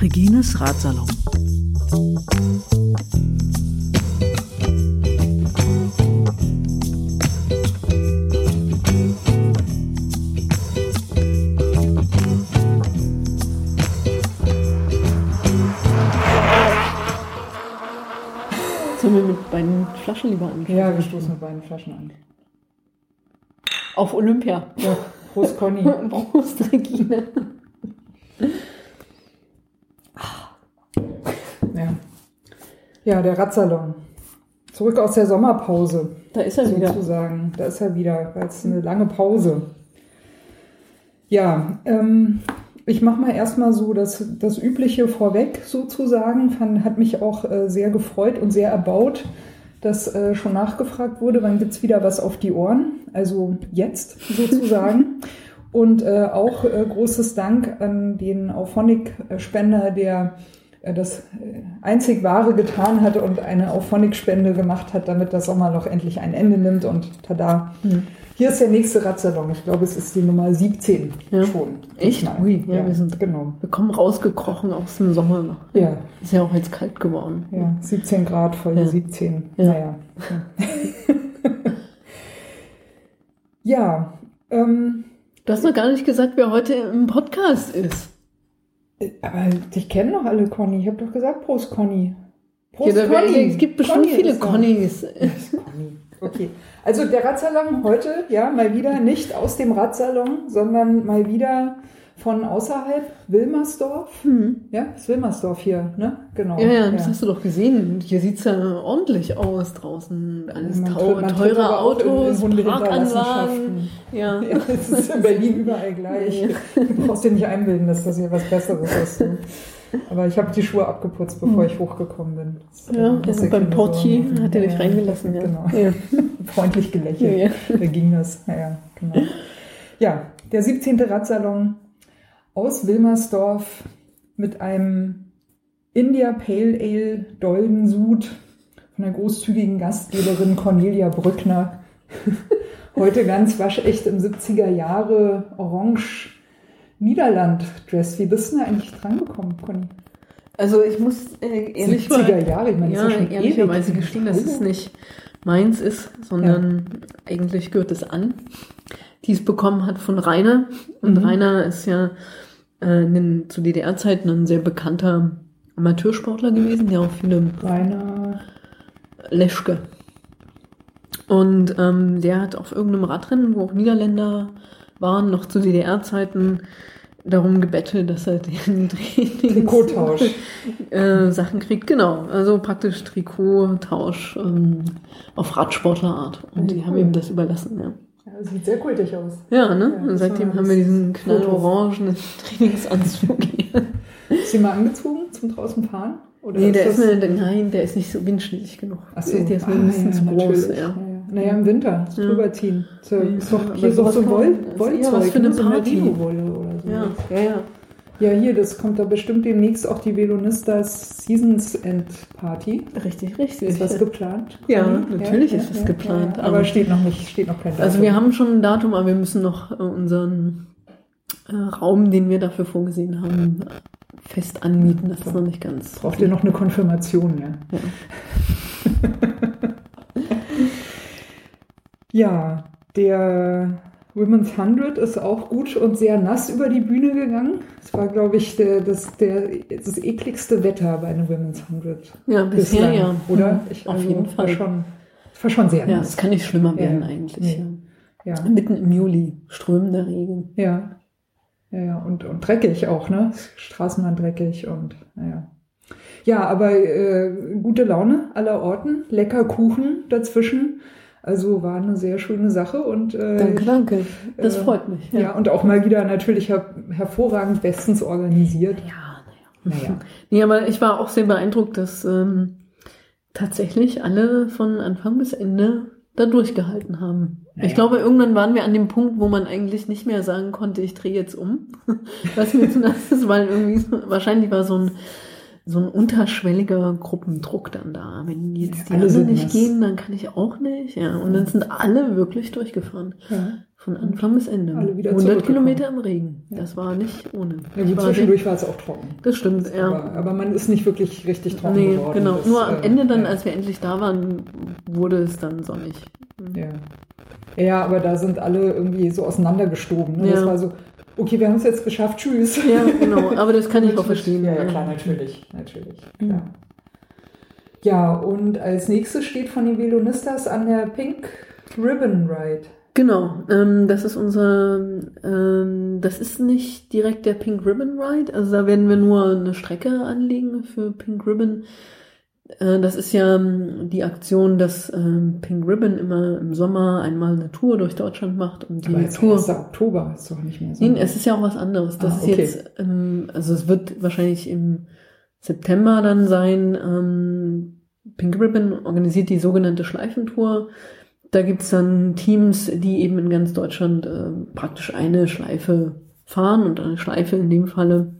Regines Ratsalon. Sollen wir mit beiden Flaschen lieber anfangen? Ja, wir stoßen mit beiden Flaschen an. Auf Olympia. Ja, Prost, Conny. Prost, Regine. Ja. ja, der Radsalon. Zurück aus der Sommerpause, Da ist er wieder. sozusagen. Da ist er wieder, weil es eine lange Pause. Ja, ähm, ich mache mal erstmal so das, das Übliche vorweg, sozusagen. Fand, hat mich auch äh, sehr gefreut und sehr erbaut, dass äh, schon nachgefragt wurde, wann gibt's wieder was auf die Ohren? Also jetzt sozusagen. Und äh, auch äh, großes Dank an den Auphonic-Spender, der äh, das äh, einzig Wahre getan hat und eine Auphonic-Spende gemacht hat, damit das Sommerloch endlich ein Ende nimmt. Und tada, Hm. Hier ist der nächste Radsalon. Ich glaube, es ist die Nummer 17 Ja. schon. Echt? Diesmal. Ui, ja, ja, wir sind- genau. Wir kommen rausgekrochen aus dem Sommer. Ja, Ist ja auch jetzt kalt geworden. ja, 17 Grad, Folge Ja. 17. Ja. Naja. ja, ähm, Du hast noch gar nicht gesagt, wer heute im Podcast ist. aber dich kennen doch alle, Conny. Ich habe doch gesagt, Prost, Conny. Prost, Ja, da- Es gibt bestimmt Conny viele. Connys. Conny. Okay. Also der Radsalon heute, ja, mal wieder nicht aus dem Radsalon, sondern mal wieder von außerhalb, Wilmersdorf. Hm. Ja, ist Wilmersdorf hier, ne? Genau. Ja, ja, das hast du doch gesehen. Hier sieht's ja ordentlich aus draußen. Alles Man teure auch in- in Autos, Parkanlagen. Ja. Ja, es ist in Berlin überall gleich. Du brauchst dir nicht einbilden, dass das hier was Besseres ist. Aber ich habe die Schuhe abgeputzt, bevor ich hochgekommen bin. Das, Ja, also beim Portier Sorgen hat er dich reingelassen, ja. Genau. Ja. Freundlich gelächelt. Ja, Da ging das. Ja, ja, genau. Ja, der 17. Radsalon aus Wilmersdorf mit einem India Pale Ale Dolden Sud von der großzügigen Gastgeberin Cornelia Brückner. Heute ganz waschecht im 70er Jahre Orange Niederland Dress. Wie bist du da eigentlich drangekommen, Conny? Also ich muss äh, ehrlich 70er Jahre, ich meine, das ja, ist ja ehrlicherweise gestehen, dass es nicht meins ist, sondern eigentlich gehört es an, die es bekommen hat von Rainer. Und Mhm. Rainer ist ja äh, in zu DDR-Zeiten ein sehr bekannter Amateursportler gewesen, der auch viele Rainer Leschke. Und ähm, der hat auf irgendeinem Radrennen, wo auch Niederländer waren, noch zu DDR-Zeiten darum gebettelt, dass er den Trikottausch. äh, Sachen kriegt. Genau, also praktisch Trikottausch ähm, auf Radsportlerart. Und die haben ihm das überlassen, ja. Ja, sieht sehr kultig aus. Ja, ne? Ja, Und das seitdem haben wir diesen das knallorangenen Trainingsanzug hier. Ist sie mal angezogen zum draußen fahren? Oder Nee, der ist, das- mir, nein, der ist nicht so windschnittig genug. Ach so. Der ist mir Ah, ein bisschen ja, zu groß, ja. Ja, ja. Naja, im Winter Ja. drüber ziehen. So, Ja, ist doch hier so, so Woll, Wollzeug, was für eine ne? so Party. Merino-Wolle oder so. Ja, ja, ja. ja, hier, das kommt da bestimmt demnächst auch die Velonistas Seasons End Party. Richtig, richtig. Ist was geplant? Ja, Conny? natürlich ist was geplant, Ja, aber aber- steht noch nicht, steht noch kein Datum. Also wir haben schon ein Datum, aber wir müssen noch äh, unseren äh, Raum, den wir dafür vorgesehen haben, fest anmieten. Das ist noch nicht ganz. Braucht ihr noch eine Konfirmation, ja? Ja. Ja, der Women's 100 ist auch gut und sehr nass über die Bühne gegangen. Es war, glaube ich, der, das, der, das ekligste Wetter bei einem Women's 100. Ja, bisher bislang, ja. Oder? Mhm, Ich, Auf also, jeden War Fall. schon, es war schon sehr Ja, nass. es kann nicht schlimmer werden Ja. eigentlich. Nee. Ja. Ja, Mitten im Juli, strömender Regen. ja. Ja, ja. Und, und dreckig auch, ne? Straßenbahn dreckig und, naja. Ja, aber äh, gute Laune aller Orten, lecker Kuchen dazwischen. Also war eine sehr schöne Sache und äh, Danke, danke. Das äh, freut mich. Ja. und auch mal wieder natürlich her hervorragend bestens organisiert. ja naja. Naja. Nee, aber ich war auch sehr beeindruckt, dass ähm, tatsächlich alle von Anfang bis Ende da durchgehalten haben. Naja. Ich glaube, irgendwann waren wir an dem Punkt, wo man eigentlich nicht mehr sagen konnte, ich drehe jetzt um, was mir zu nass ist, weil irgendwie wahrscheinlich war so ein so ein unterschwelliger Gruppendruck dann da. Wenn jetzt die Alle anderen nicht nass. gehen, dann kann ich auch nicht. Ja, und dann sind alle wirklich durchgefahren. Ja. Von Anfang bis Ende. Alle wieder 100 zurückgekommen. Kilometer im Regen. Das war nicht ohne. Ja, gut, zwischendurch war es auch trocken. Das stimmt, ja. Aber, aber man ist nicht wirklich richtig trocken Nee, geworden. genau. Das, Nur am äh, Ende dann, ja. als wir endlich da waren, wurde es dann sonnig. Ja. ja, aber da sind alle irgendwie so auseinandergestoben. Ne? Das Ja. war so, okay, wir haben es jetzt geschafft, tschüss. Ja, genau. Aber das kann ich auch verstehen. Ja, ja, klar, natürlich. natürlich Mhm. klar. Ja, und als nächstes steht von den Velonistas an der Pink Ribbon Ride. Genau, ähm, das ist unser, ähm, das ist nicht direkt der Pink Ribbon Ride, also da werden wir nur eine Strecke anlegen für Pink Ribbon. Äh, das ist ja ähm, die Aktion, dass ähm, Pink Ribbon immer im Sommer einmal eine Tour durch Deutschland macht und die Aber jetzt Tour. 1. Oktober ist doch nicht mehr so. Nee, es ist ja auch was anderes. Das Ah, ist okay. jetzt, ähm, also es wird wahrscheinlich im September dann sein. Pink Ribbon organisiert die sogenannte Schleifentour. Da gibt's dann Teams, die eben in ganz Deutschland äh, praktisch eine Schleife fahren und eine Schleife in dem Falle,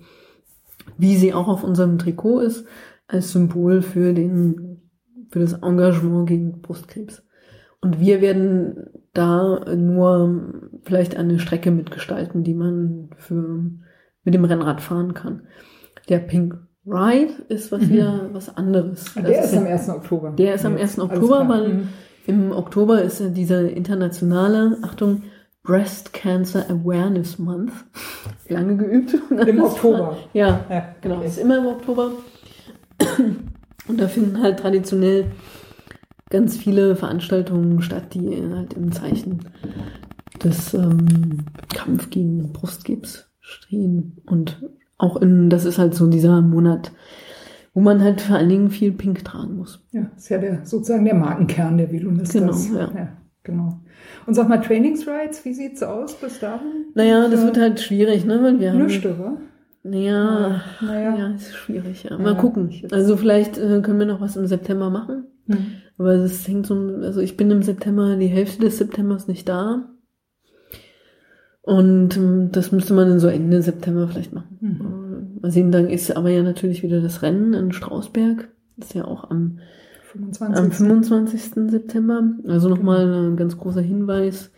wie sie auch auf unserem Trikot ist, als Symbol für den, für das Engagement gegen Brustkrebs. Und wir werden da nur vielleicht eine Strecke mitgestalten, die man für, mit dem Rennrad fahren kann. Der Pink Ride ist was Mhm. wieder was anderes. Ah, der ist ja- am 1. Oktober. der ist am Jetzt, 1. alles Oktober, weil Mhm. im Oktober ist ja dieser internationale, Achtung, Breast Cancer Awareness Month. Lange geübt. Im Oktober. Ja, Ja, genau. okay. Ist immer im Oktober. Und da finden halt traditionell ganz viele Veranstaltungen statt, die halt im Zeichen des ähm, Kampf gegen Brustkrebs stehen. Und auch in, das ist halt so dieser Monat, wo man halt vor allen Dingen viel Pink tragen muss. Ja, ist ja der, sozusagen der Markenkern der Velonistas. Genau, ja. genau. Und sag mal, Trainingsrides, wie sieht's aus bis dahin? Naja, das wird halt schwierig, ne? Weil wir haben. Nichts, oder? Naja, Naja. ja, ist schwierig, ja. Mal Ja, gucken. Also vielleicht äh, können wir noch was im September machen. Hm. Aber das hängt so, also ich bin im September, die Hälfte des Septembers nicht da. Und ähm, das müsste man dann so Ende September vielleicht machen. Mhm. Äh, Mal sehen, dann ist aber ja natürlich wieder das Rennen in Strausberg. Das ist ja auch am, 25. am 25. September. Also nochmal ein ganz großer Hinweis.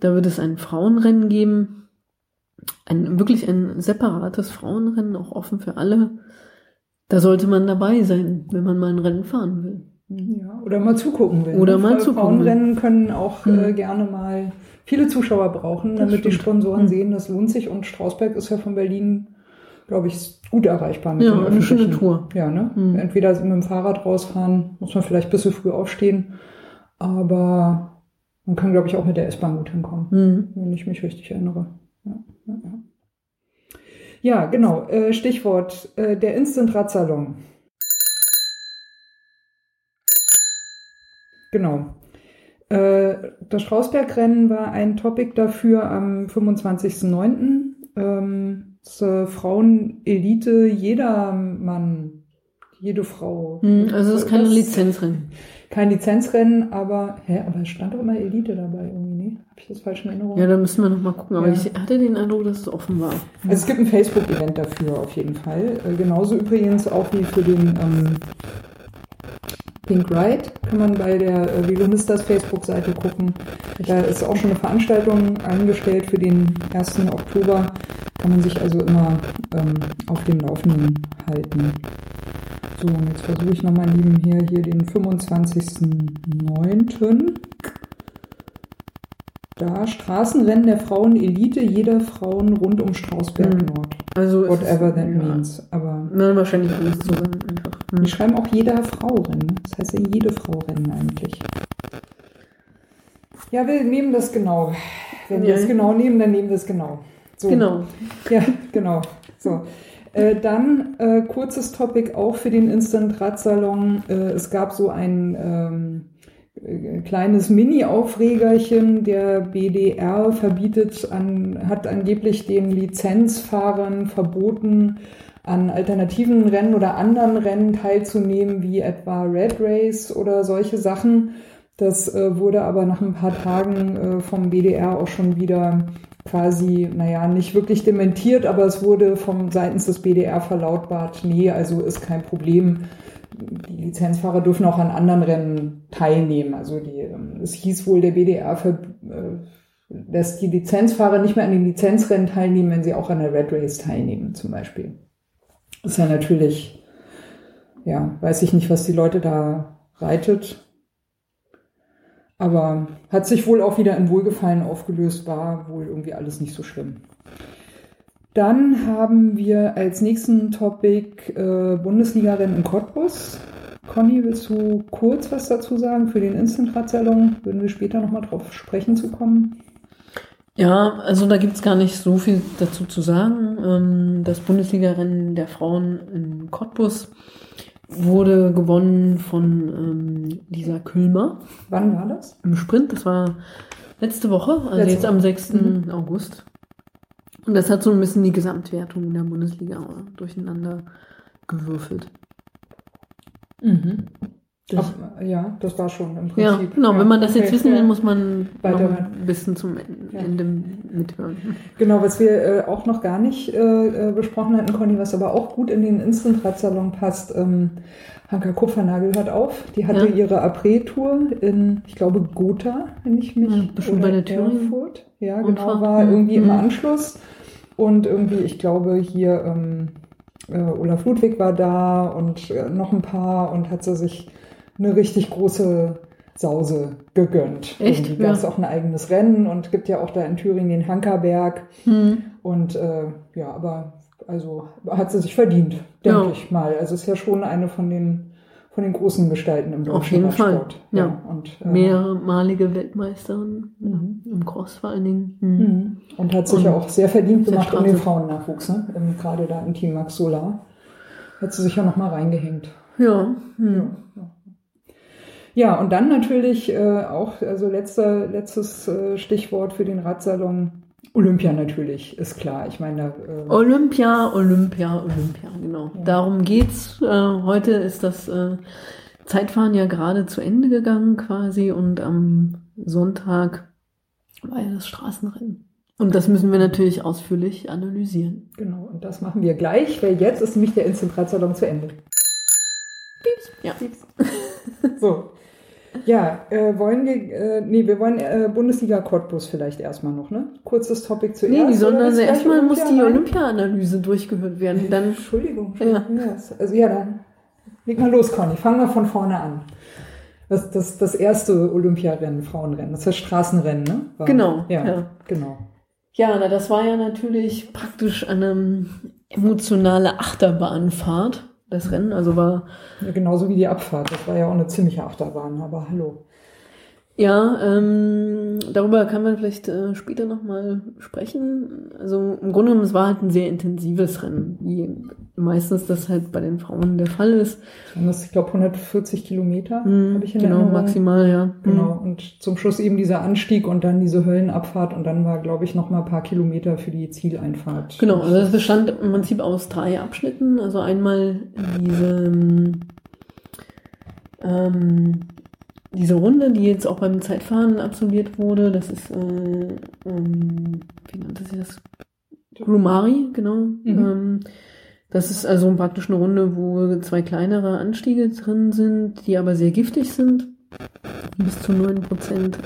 Da wird es ein Frauenrennen geben. Ein, wirklich ein separates Frauenrennen, auch offen für alle. Da sollte man dabei sein, wenn man mal ein Rennen fahren will. Ja, oder mal zugucken will. Oder ne? mal zugucken Frauenrennen können auch Hm. äh, gerne mal viele Zuschauer brauchen, Das damit die stimmt. Sponsoren Hm. sehen, das lohnt sich. Und Strausberg ist ja von Berlin, glaube ich, gut erreichbar mit Ja, dem eine schöne. Tour. Ja, ne? Hm. Entweder mit dem Fahrrad rausfahren, muss man vielleicht ein bisschen früh aufstehen, aber man kann, glaube ich, auch mit der S-Bahn gut hinkommen, Hm. wenn ich mich richtig erinnere. Ja, ja, genau. Äh, Stichwort äh, der Instant-Radsalon. Genau. Äh, das Strausbergrennen war ein Topic dafür am 25.09. Ähm, äh, Frauenelite, jeder Mann, jede Frau. Hm, Also es ist keine Das- Lizenzrennen. Kein Lizenzrennen, aber, hä, aber es stand doch immer Elite dabei irgendwie, Habe ich das falsch in Erinnerung? Ja, da müssen wir noch mal gucken. Aber Ja. ich hatte den Eindruck, dass es offen war. Also es gibt ein Facebook-Event dafür auf jeden Fall. Äh, genauso übrigens auch wie für den ähm, Pink Ride kann man bei der äh, Velonistas Facebook-Seite gucken. Da ist auch schon eine Veranstaltung eingestellt für den 1. Oktober. Kann man sich also immer ähm, auf dem Laufenden halten. So, und jetzt versuche ich nochmal nebenher hier den 25.09. Da Straßenrennen der Frauen-Elite, jeder Frauen rund um Strausberg Mhm. Nord. Also Whatever that ja. means. Aber Na, wahrscheinlich alles zusammen einfach. Hm. die schreiben auch jeder Frau Rennen. Das heißt ja jede Frau Rennen eigentlich. Ja, wir nehmen das genau. Wenn wir Ja. es genau nehmen, dann nehmen wir es genau. So. Genau. Ja, genau. So. Äh, dann äh, kurzes Topic auch für den Instant Radsalon. Äh, es gab so ein ähm, kleines Mini-Aufregerchen. Der BDR verbietet an, hat angeblich den Lizenzfahrern verboten, an alternativen Rennen oder anderen Rennen teilzunehmen, wie etwa Red Race oder solche Sachen. Das äh, wurde aber nach ein paar Tagen äh, vom BDR auch schon wieder quasi, naja, nicht wirklich dementiert, aber es wurde vom seitens des BDR verlautbart, nee, also ist kein Problem. Die Lizenzfahrer dürfen auch an anderen Rennen teilnehmen. Also die, ähm, es hieß wohl, der BDR für, äh, lässt die Lizenzfahrer nicht mehr an den Lizenzrennen teilnehmen, wenn sie auch an der Red Race teilnehmen, zum Beispiel. ist ja natürlich, ja, weiß ich nicht, was die Leute da reitet. Aber hat sich wohl auch wieder in Wohlgefallen aufgelöst, war wohl irgendwie alles nicht so schlimm. Dann haben wir als nächsten Topic äh, Bundesliga-Rennen in Cottbus. Conny, willst du kurz was dazu sagen für den Instant-Radsalon? Würden wir später nochmal drauf sprechen zu kommen? Ja, also da gibt's gar nicht so viel dazu zu sagen. Ähm, das Bundesliga-Rennen der Frauen in Cottbus wurde gewonnen von ähm, Lisa Külmer Wann war das? im Sprint. Das war letzte Woche, also Letzte jetzt am Woche. 6. August. Und das hat so ein bisschen die Gesamtwertung in der Bundesliga durcheinander gewürfelt. Mhm. Das, Ab, ja, das war schon im Prinzip. ja, genau. Ja, Wenn man das jetzt okay, wissen will, ja. muss man noch Weiterhören. ein bisschen zum Ja. Ende mithören. Genau, was wir äh, auch noch gar nicht äh, äh, besprochen hatten, Conny, was aber auch gut in den Instant-Radsalon passt. Ähm, Hanka Kupfernagel hört auf. Die hatte Ja. ihre Après-Tour in, ich glaube, Gotha, wenn ich mich Ja, bestimmt bei der Thüringen. Erfurt. Ja, genau, war irgendwie im Mhm. Anschluss. Und irgendwie, ich glaube, hier ähm, äh, Olaf Ludwig war da und äh, noch ein paar und hat sie sich eine richtig große Sause gegönnt. Echt? Irgendwie gab es Ja. auch ein eigenes Rennen und gibt ja auch da in Thüringen den Hankerberg. Hm. Und äh, ja, aber also hat sie sich verdient, denke Ja. ich mal. Also ist ja schon eine von den von den großen Gestalten im deutschen Auf jeden Fall, Radsport. ja. und, äh, Mehrmalige Weltmeisterin Mhm. im Cross vor allen Dingen. Hm. Mhm. Und hat sich Und ja auch sehr verdient gemacht um den. Frauennachwuchs, ne? Ähm, Gerade da im Team Max Solar. Hat sie sich ja nochmal reingehängt. Ja. Hm. Ja, und dann natürlich äh, auch, also letzter, letztes äh, Stichwort für den Radsalon, Olympia natürlich, ist klar. Ich meine, äh, Olympia, Olympia, Olympia, genau. Ja. Darum geht's. Äh, heute ist das äh, Zeitfahren ja gerade zu Ende gegangen quasi und am Sonntag war ja das Straßenrennen. Und das müssen wir natürlich ausführlich analysieren. genau, und das machen wir gleich, weil jetzt ist nämlich der Instant Radsalon zu Ende. Ja. So. Ja, äh, wollen wir, äh, nee, wir wollen äh, Bundesliga Cottbus vielleicht erstmal noch, ne? Kurzes Topic zuerst. Nee, die sondern gleich erstmal muss die? Olympia-Analyse durchgeführt werden. Dann Entschuldigung. Ja. Also ja, dann leg mal los, Conny. Fangen wir von vorne an. Das, das, das erste Olympiarennen, Frauenrennen, das ist das Straßenrennen, ne? War- Genau, Ja, ja. genau. Ja, na, das war ja natürlich praktisch eine emotionale Achterbahnfahrt, das Rennen. Also war, Ja, genauso wie die Abfahrt. Das war ja auch eine ziemliche Achterbahn, aber hallo. Ja, ähm, darüber kann man vielleicht äh, später nochmal sprechen. Also im Grunde genommen, es war halt ein sehr intensives Rennen, wie meistens das halt bei den Frauen der Fall ist. Das, ich glaube, 140 Kilometer Hm, habe ich in genau, maximal, ja. Hm. Genau, und zum Schluss eben dieser Anstieg und dann diese Höllenabfahrt und dann war, glaube ich, noch mal ein paar Kilometer für die Zieleinfahrt. Genau, also das bestand im Prinzip aus drei Abschnitten. Also einmal diese, ähm, diese Runde, die jetzt auch beim Zeitfahren absolviert wurde. Das ist, äh, ähm, wie nannte sie das? Grumari, genau. Mhm. Ähm, das ist also praktisch eine Runde, wo zwei kleinere Anstiege drin sind, die aber sehr giftig sind. Bis zu 9%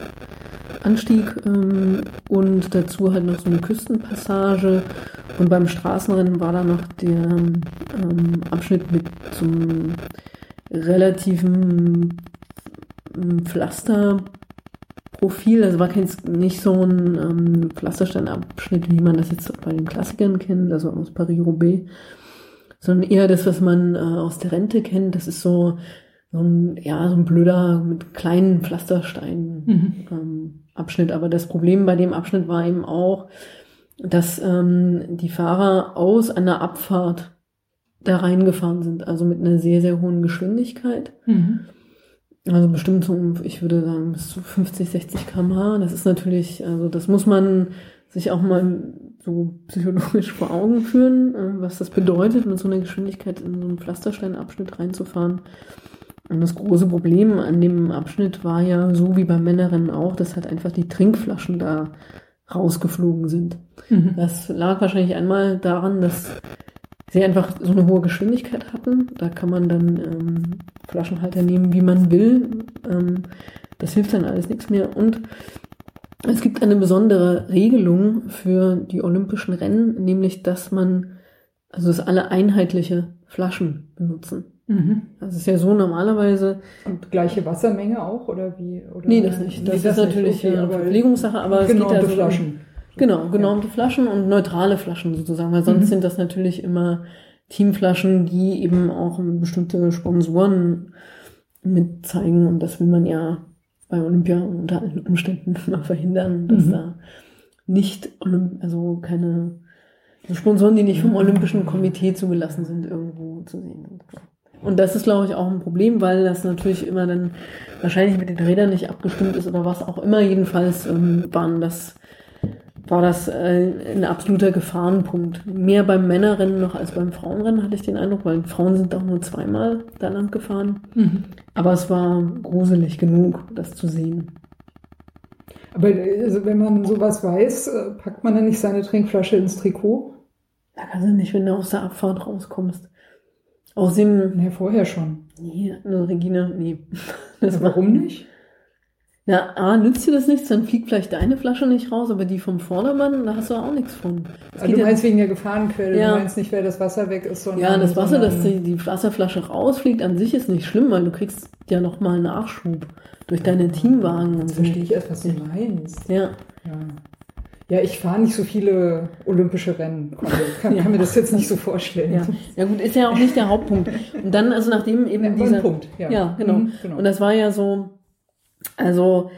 Anstieg ähm, und dazu halt noch so eine Küstenpassage. Und beim Straßenrennen war da noch der ähm, Abschnitt mit zum relativen Pflasterprofil. Also war kein, nicht so ein ähm, Pflastersteinabschnitt, wie man das jetzt bei den Klassikern kennt, also aus Paris-Roubaix, sondern eher das, was man äh, aus der Rente kennt. Das ist so, so ein, ja, so ein blöder mit kleinen Pflastersteinen Mhm. ähm, Abschnitt. Aber das Problem bei dem Abschnitt war eben auch, dass ähm, die Fahrer aus einer Abfahrt da reingefahren sind, also mit einer sehr, sehr hohen Geschwindigkeit. Mhm. Also bestimmt so, ich würde sagen, bis zu 50, 60 km/h. Das ist natürlich, also das muss man sich auch mal so psychologisch vor Augen führen, äh, was das bedeutet, mit so einer Geschwindigkeit in so einen Pflastersteinabschnitt reinzufahren. Und das große Problem an dem Abschnitt war ja, so wie beim Männerrennen auch, dass halt einfach die Trinkflaschen da rausgeflogen sind. Mhm. Das lag wahrscheinlich einmal daran, dass sie einfach so eine hohe Geschwindigkeit hatten. Da kann man dann ähm, Flaschenhalter nehmen, wie man will. Ähm, das hilft dann alles nichts mehr. Und es gibt eine besondere Regelung für die Olympischen Rennen, nämlich dass man, also dass alle einheitliche Flaschen benutzen. Mhm. Das ist ja so normalerweise. Und gleiche Wassermenge auch oder wie? Oder nee, das nicht. Das, nee, das ist natürlich okay, eine Verpflegungssache, aber es geht ja so Flaschen. Genau, genormte ja. Flaschen und neutrale Flaschen sozusagen, weil sonst mhm. sind das natürlich immer Teamflaschen, die eben auch bestimmte Sponsoren mitzeigen und das will man ja bei Olympia unter allen Umständen mal verhindern, dass mhm. da nicht, also keine Sponsoren, die nicht vom Olympischen Komitee zugelassen sind, irgendwo zu sehen sind. Und das ist, glaube ich, auch ein Problem, weil das natürlich immer dann wahrscheinlich mit den Rädern nicht abgestimmt ist oder was auch immer. Jedenfalls ähm, waren das, war das äh, ein absoluter Gefahrenpunkt. Mehr beim Männerrennen noch als beim Frauenrennen hatte ich den Eindruck, weil Frauen sind auch nur zweimal da lang gefahren. Mhm. Aber es war gruselig genug, das zu sehen. Aber also wenn man sowas weiß, äh, packt man dann nicht seine Trinkflasche ins Trikot? Da kannst du nicht, wenn du aus der Abfahrt rauskommst. Außerdem. Nee, vorher schon. Nee, nur Regina, nee. Das warum nicht? Na, A, nützt dir das nichts, dann fliegt vielleicht deine Flasche nicht raus, aber die vom Vordermann, da hast du auch nichts von. Also du meinst ja, wegen der Gefahrenquelle, ja. du meinst nicht, wer das Wasser weg ist, sondern... Ja, das Wasser, dass die, die Wasserflasche rausfliegt, an sich ist nicht schlimm, weil du kriegst ja nochmal Nachschub durch deine Teamwagen und so. Verstehe ich erst, was du meinst. Ja. ja. Ja, ich fahre nicht so viele olympische Rennen. Also kann, ja. kann mir das jetzt nicht so vorstellen. Ja. ja. gut, ist ja auch nicht der Hauptpunkt. Und dann, also nachdem eben ja, dieser... Punkt, ja. Ja, genau. Mhm, genau. Und das war ja so, also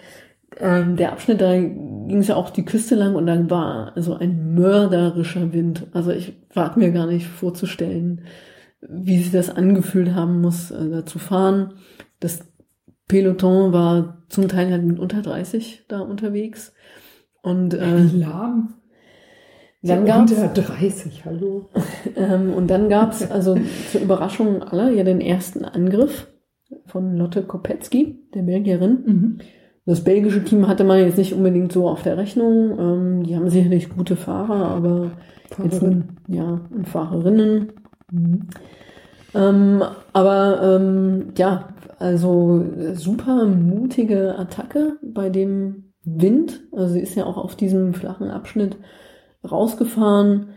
ähm, der Abschnitt, da ging es ja auch die Küste lang und dann war also ein mörderischer Wind. Also ich wage mir gar nicht vorzustellen, wie sich das angefühlt haben muss, äh, da zu fahren. Das Peloton war zum Teil halt mit unter 30 da unterwegs. Und, äh, Wie lahm. Dann gab's, unter 30, hallo. Ähm, und dann gab's also zur Überraschung aller ja den ersten Angriff von Lotte Kopetzky, der Belgierin. Mhm. Das belgische Team hatte man jetzt nicht unbedingt so auf der Rechnung. Ähm, die haben sicherlich gute Fahrer, aber jetzt, ja, und Fahrerinnen. Mhm. Ähm, aber ähm, ja, also super mutige Attacke bei dem Wind. Also sie ist ja auch auf diesem flachen Abschnitt rausgefahren,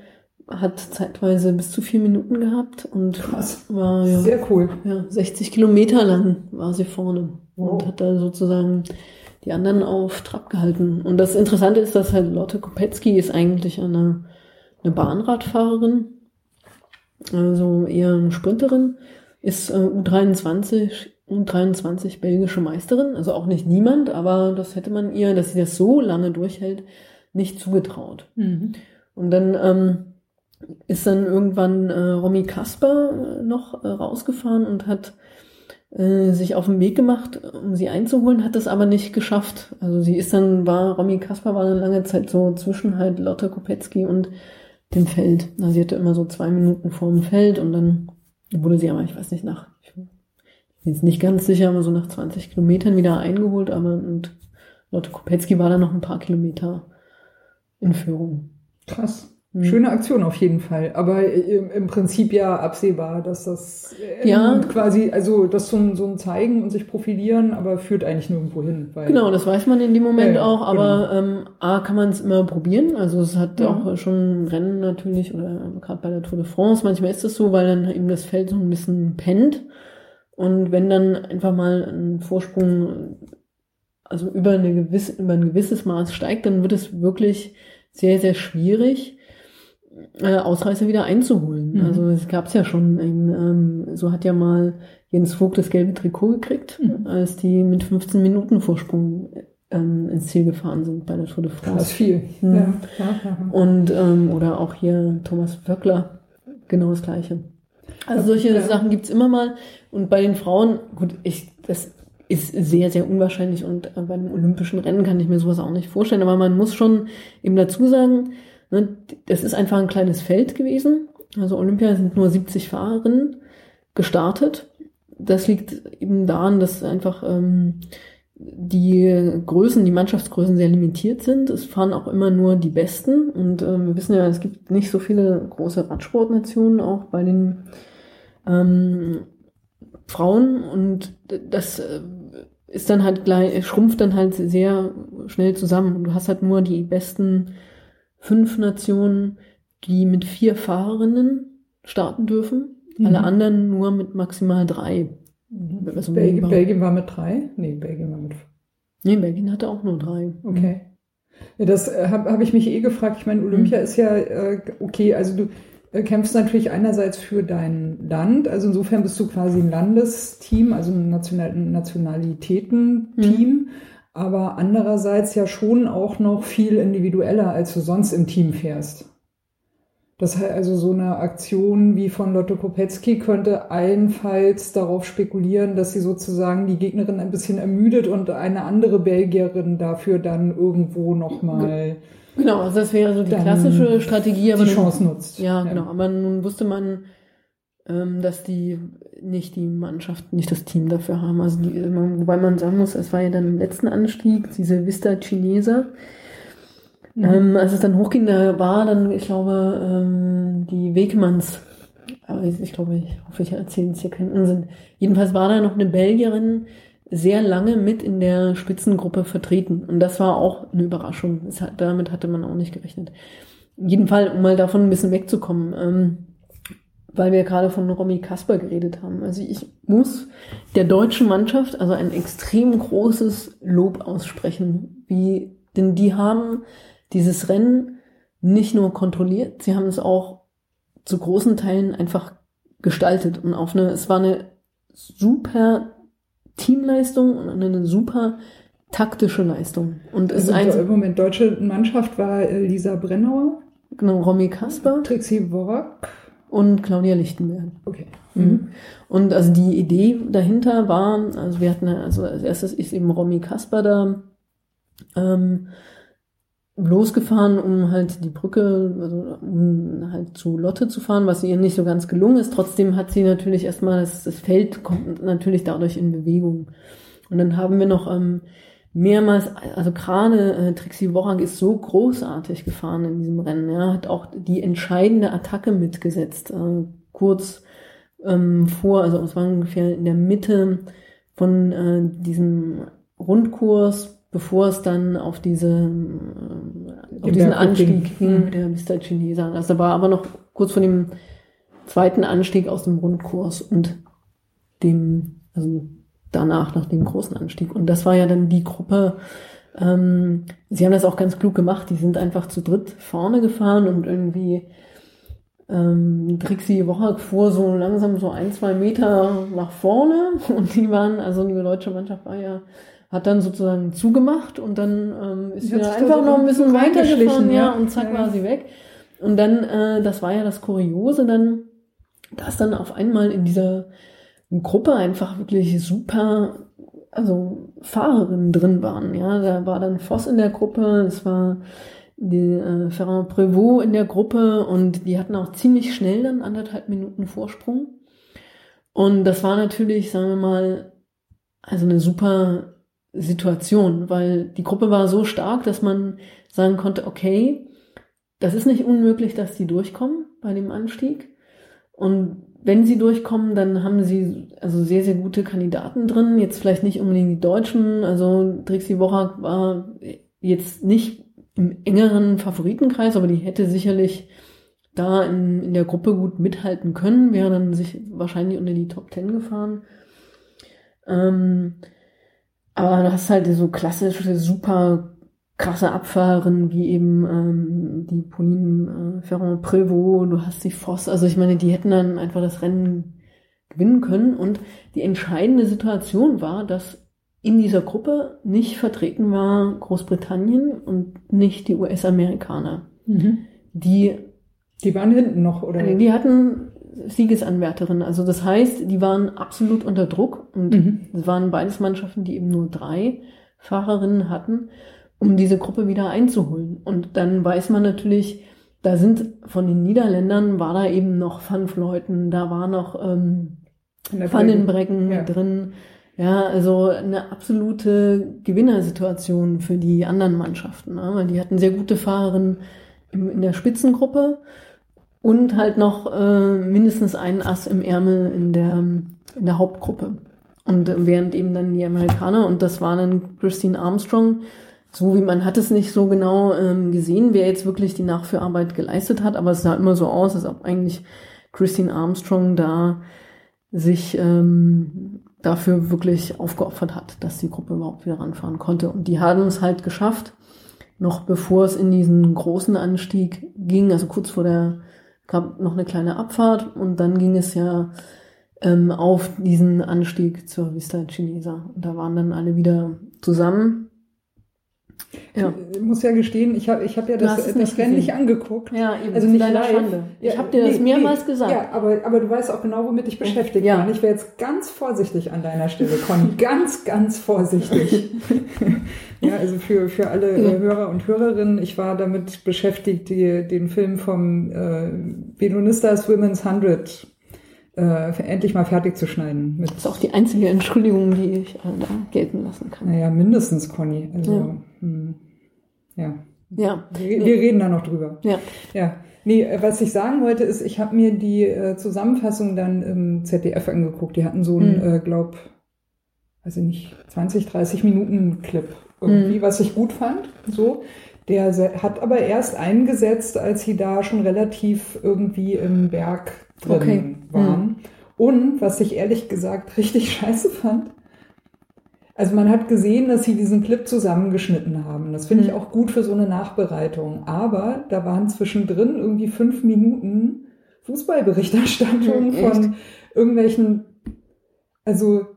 hat zeitweise bis zu vier Minuten gehabt und Krass. war ja, sehr cool. Ja, 60 Kilometer lang war sie vorne wow. und hat da sozusagen die anderen auf Trab gehalten. Und das Interessante ist, dass halt Lotte Kopetzky ist eigentlich eine, eine Bahnradfahrerin, also eher eine Sprinterin, ist äh, U23 U23 belgische Meisterin, also auch nicht niemand, aber das hätte man ihr, dass sie das so lange durchhält, nicht zugetraut. Mhm. Und dann ähm, ist dann irgendwann äh, Romy Kasper äh, noch äh, rausgefahren und hat äh, sich auf den Weg gemacht, um sie einzuholen, hat das aber nicht geschafft. Also sie ist dann, war, Romy Kasper war eine lange Zeit so zwischen halt Lotte Kopetzky und dem Feld. Also sie hatte immer so zwei Minuten vor dem Feld und dann wurde sie aber, ich weiß nicht, nach, ich jetzt nicht ganz sicher, aber so nach 20 Kilometern wieder eingeholt, aber und Lotte Kopetzky war dann noch ein paar Kilometer in Führung. Krass. Mhm. Schöne Aktion auf jeden Fall, aber im, im Prinzip ja absehbar, dass das äh, ja. quasi, also das so ein, so ein Zeigen und sich profilieren, aber führt eigentlich nirgendwo hin. genau, das weiß man in dem Moment ja, auch, aber genau. ähm, A kann man es immer probieren, also es hat ja. auch schon Rennen natürlich, oder gerade bei der Tour de France, manchmal ist es so, weil dann eben das Feld so ein bisschen pennt und wenn dann einfach mal ein Vorsprung, also über, eine gewisse, über ein gewisses Maß steigt, dann wird es wirklich sehr, sehr schwierig, äh, Ausreißer wieder einzuholen. Mhm. Also es gab es ja schon, ein, ähm, so hat ja mal Jens Vogt das gelbe Trikot gekriegt, mhm. als die mit 15 Minuten Vorsprung ähm, ins Ziel gefahren sind bei der Tour de France. Das ist viel. Mhm. Ja. Und ähm, oder auch hier Thomas Wöckler, genau das gleiche. Also solche ja. Sachen gibt's immer mal. Und bei den Frauen, gut, ich, das ist sehr, sehr unwahrscheinlich und äh, bei einem olympischen Rennen kann ich mir sowas auch nicht vorstellen. Aber man muss schon eben dazu sagen, das ist einfach ein kleines Feld gewesen. Also Olympia sind nur 70 Fahrerinnen gestartet. Das liegt eben daran, dass einfach ähm, die Größen, die Mannschaftsgrößen sehr limitiert sind. Es fahren auch immer nur die Besten. Und äh, wir wissen ja, es gibt nicht so viele große Radsportnationen auch bei den ähm, Frauen. Und das äh, ist dann halt gleich, schrumpft dann halt sehr schnell zusammen. Und du hast halt nur die besten fünf Nationen, die mit vier Fahrerinnen starten dürfen. Mhm. Alle anderen nur mit maximal drei. Mhm. Also Belgien, Belgien war mit drei? Nee, Belgien war mit. Nee, Belgien hatte auch nur drei. Okay. Ja, das äh, habe hab ich mich eh gefragt. Ich meine, Olympia mhm. ist ja äh, okay, also du äh, kämpfst natürlich einerseits für dein Land, also insofern bist du quasi ein Landesteam, also ein National Nationalitäten-Team, mhm. Aber andererseits ja schon auch noch viel individueller, als du sonst im Team fährst. Das heißt also so eine Aktion wie von Lotto Kopetzky könnte allenfalls darauf spekulieren, dass sie sozusagen die Gegnerin ein bisschen ermüdet und eine andere Belgierin dafür dann irgendwo nochmal. Genau, also das wäre so die klassische Strategie, aber die Chance nutzt. Ja, ja, genau. Aber nun wusste man, dass die nicht die Mannschaft, nicht das Team dafür haben. Also die, wobei man sagen muss, es war ja dann im letzten Anstieg diese Vista Chinesa Mhm. Ähm, als es dann hochging, da war dann, ich glaube, ähm, die Wegmanns, aber ich, ich glaube, ich hoffe, ich erzähle es hier keinen Unsinn. Jedenfalls war da noch eine Belgierin sehr lange mit in der Spitzengruppe vertreten. Und das war auch eine Überraschung. Hat, damit hatte man auch nicht gerechnet. Jedenfalls, um mal davon ein bisschen wegzukommen, ähm, weil wir gerade von Romy Kasper geredet haben. Also ich muss der deutschen Mannschaft also ein extrem großes Lob aussprechen, wie, denn die haben dieses Rennen nicht nur kontrolliert, sie haben es auch zu großen Teilen einfach gestaltet und auf eine, es war eine super Teamleistung und eine super taktische Leistung. Und also es ist ein Moment, deutsche Mannschaft war äh, Lisa Brennauer. Genau, Romy Kasper. Trixie Worak. Und Claudia Lichtenberg. Okay. Mhm. Und also die Idee dahinter war, also wir hatten, also als erstes ist eben Romy Kasper da, ähm, losgefahren, um halt die Brücke, also um halt zu Lotte zu fahren, was ihr nicht so ganz gelungen ist. Trotzdem hat sie natürlich erstmal, das, das Feld kommt natürlich dadurch in Bewegung. Und dann haben wir noch ähm, mehrmals, also gerade äh, Trixie Worak ist so großartig gefahren in diesem Rennen, ja, hat auch die entscheidende Attacke mitgesetzt, äh, kurz ähm, vor, also es war ungefähr in der Mitte von äh, diesem Rundkurs, bevor es dann auf diese äh, auf diesen Anstieg ging mit der Mr. Chinesa. Also war aber noch kurz vor dem zweiten Anstieg aus dem Rundkurs und dem, also danach nach dem großen Anstieg. Und das war ja dann die Gruppe, ähm, sie haben das auch ganz klug gemacht, die sind einfach zu dritt vorne gefahren und irgendwie ähm, Trixie Woche fuhr so langsam so ein, zwei Meter nach vorne und die waren, also die deutsche Mannschaft war ja hat dann sozusagen zugemacht und dann ähm, ist sie einfach noch ein bisschen weitergefahren, ja, und zack ja. war sie weg. Und dann, äh, das war ja das Kuriose dann, dass dann auf einmal in dieser Gruppe einfach wirklich super, also Fahrerinnen drin waren, ja. Da war dann Voss in der Gruppe, es war die äh, Ferrand Prévost in der Gruppe und die hatten auch ziemlich schnell dann anderthalb Minuten Vorsprung. Und das war natürlich, sagen wir mal, also eine super Situation, weil die Gruppe war so stark, dass man sagen konnte, okay, das ist nicht unmöglich, dass die durchkommen bei dem Anstieg. Und wenn sie durchkommen, dann haben sie also sehr, sehr gute Kandidaten drin. Jetzt vielleicht nicht unbedingt die Deutschen. Also Trixie Wochak war jetzt nicht im engeren Favoritenkreis, aber die hätte sicherlich da in, in der Gruppe gut mithalten können, wäre dann sich wahrscheinlich unter die Top Ten gefahren. Ähm, aber du hast halt so klassische, super krasse Abfahrerinnen wie eben ähm, die Pauline äh, Ferrand-Prévot, du hast die Voss, also ich meine, die hätten dann einfach das Rennen gewinnen können und die entscheidende Situation war, dass in dieser Gruppe nicht vertreten war Großbritannien und nicht die US-Amerikaner. Mhm. Die die waren hinten noch, oder? Die hatten Siegesanwärterin. Also das heißt, die waren absolut unter Druck und mhm. es waren beides Mannschaften, die eben nur drei Fahrerinnen hatten, um diese Gruppe wieder einzuholen. Und dann weiß man natürlich, da sind von den Niederländern war da eben noch Van Fleuten, da war noch ähm, Vandenbrecken ja. drin, Ja, also eine absolute Gewinnersituation für die anderen Mannschaften. Ne? Weil die hatten sehr gute Fahrerinnen in der Spitzengruppe und halt noch äh, mindestens einen Ass im Ärmel in der, in der Hauptgruppe. Und während eben dann die Amerikaner, und das war dann Christine Armstrong, so wie man hat es nicht so genau ähm, gesehen, wer jetzt wirklich die Nachführarbeit geleistet hat, aber es sah immer so aus, als ob eigentlich Christine Armstrong da sich ähm, dafür wirklich aufgeopfert hat, dass die Gruppe überhaupt wieder ranfahren konnte. Und die haben es halt geschafft, noch bevor es in diesen großen Anstieg ging, also kurz vor der, gab noch eine kleine Abfahrt und dann ging es ja ähm, auf diesen Anstieg zur Vista Chinesa. Und da waren dann alle wieder zusammen ja. Ich muss ja gestehen, ich habe ich hab ja das, das Rennen nicht angeguckt. Ja, eben. Also nicht live. Schande. Ich habe dir das nee, mehrmals nee. gesagt. Ja, aber, aber du weißt auch genau, womit ich beschäftigt ja. war. Ich wäre jetzt ganz vorsichtig an deiner Stelle, Conny. ganz, ganz vorsichtig. ja, also für, für alle äh, Hörer und Hörerinnen, ich war damit beschäftigt, die, den Film vom äh, Benonistas Women's 100 äh, endlich mal fertig zu schneiden. das ist auch die einzige Entschuldigung, die ich äh, da gelten lassen kann. Naja, mindestens, Conny. Also, ja. Hm, ja. ja. Wir, wir, reden da noch drüber. Ja. Ja. Nee, äh, was ich sagen wollte, ist, ich habe mir die äh, Zusammenfassung dann im ZDF angeguckt. Die hatten so einen, hm. äh, glaub, weiß ich nicht, 20, 30 Minuten Clip irgendwie, hm. was ich gut fand. So. Der hat aber erst eingesetzt, als sie da schon relativ irgendwie im Berg drin okay. waren. Mhm. Und was ich ehrlich gesagt richtig scheiße fand, also man hat gesehen, dass sie diesen Clip zusammengeschnitten haben. Das finde ich mhm. auch gut für so eine Nachbereitung. Aber da waren zwischendrin irgendwie fünf Minuten Fußballberichterstattung mhm, von irgendwelchen, also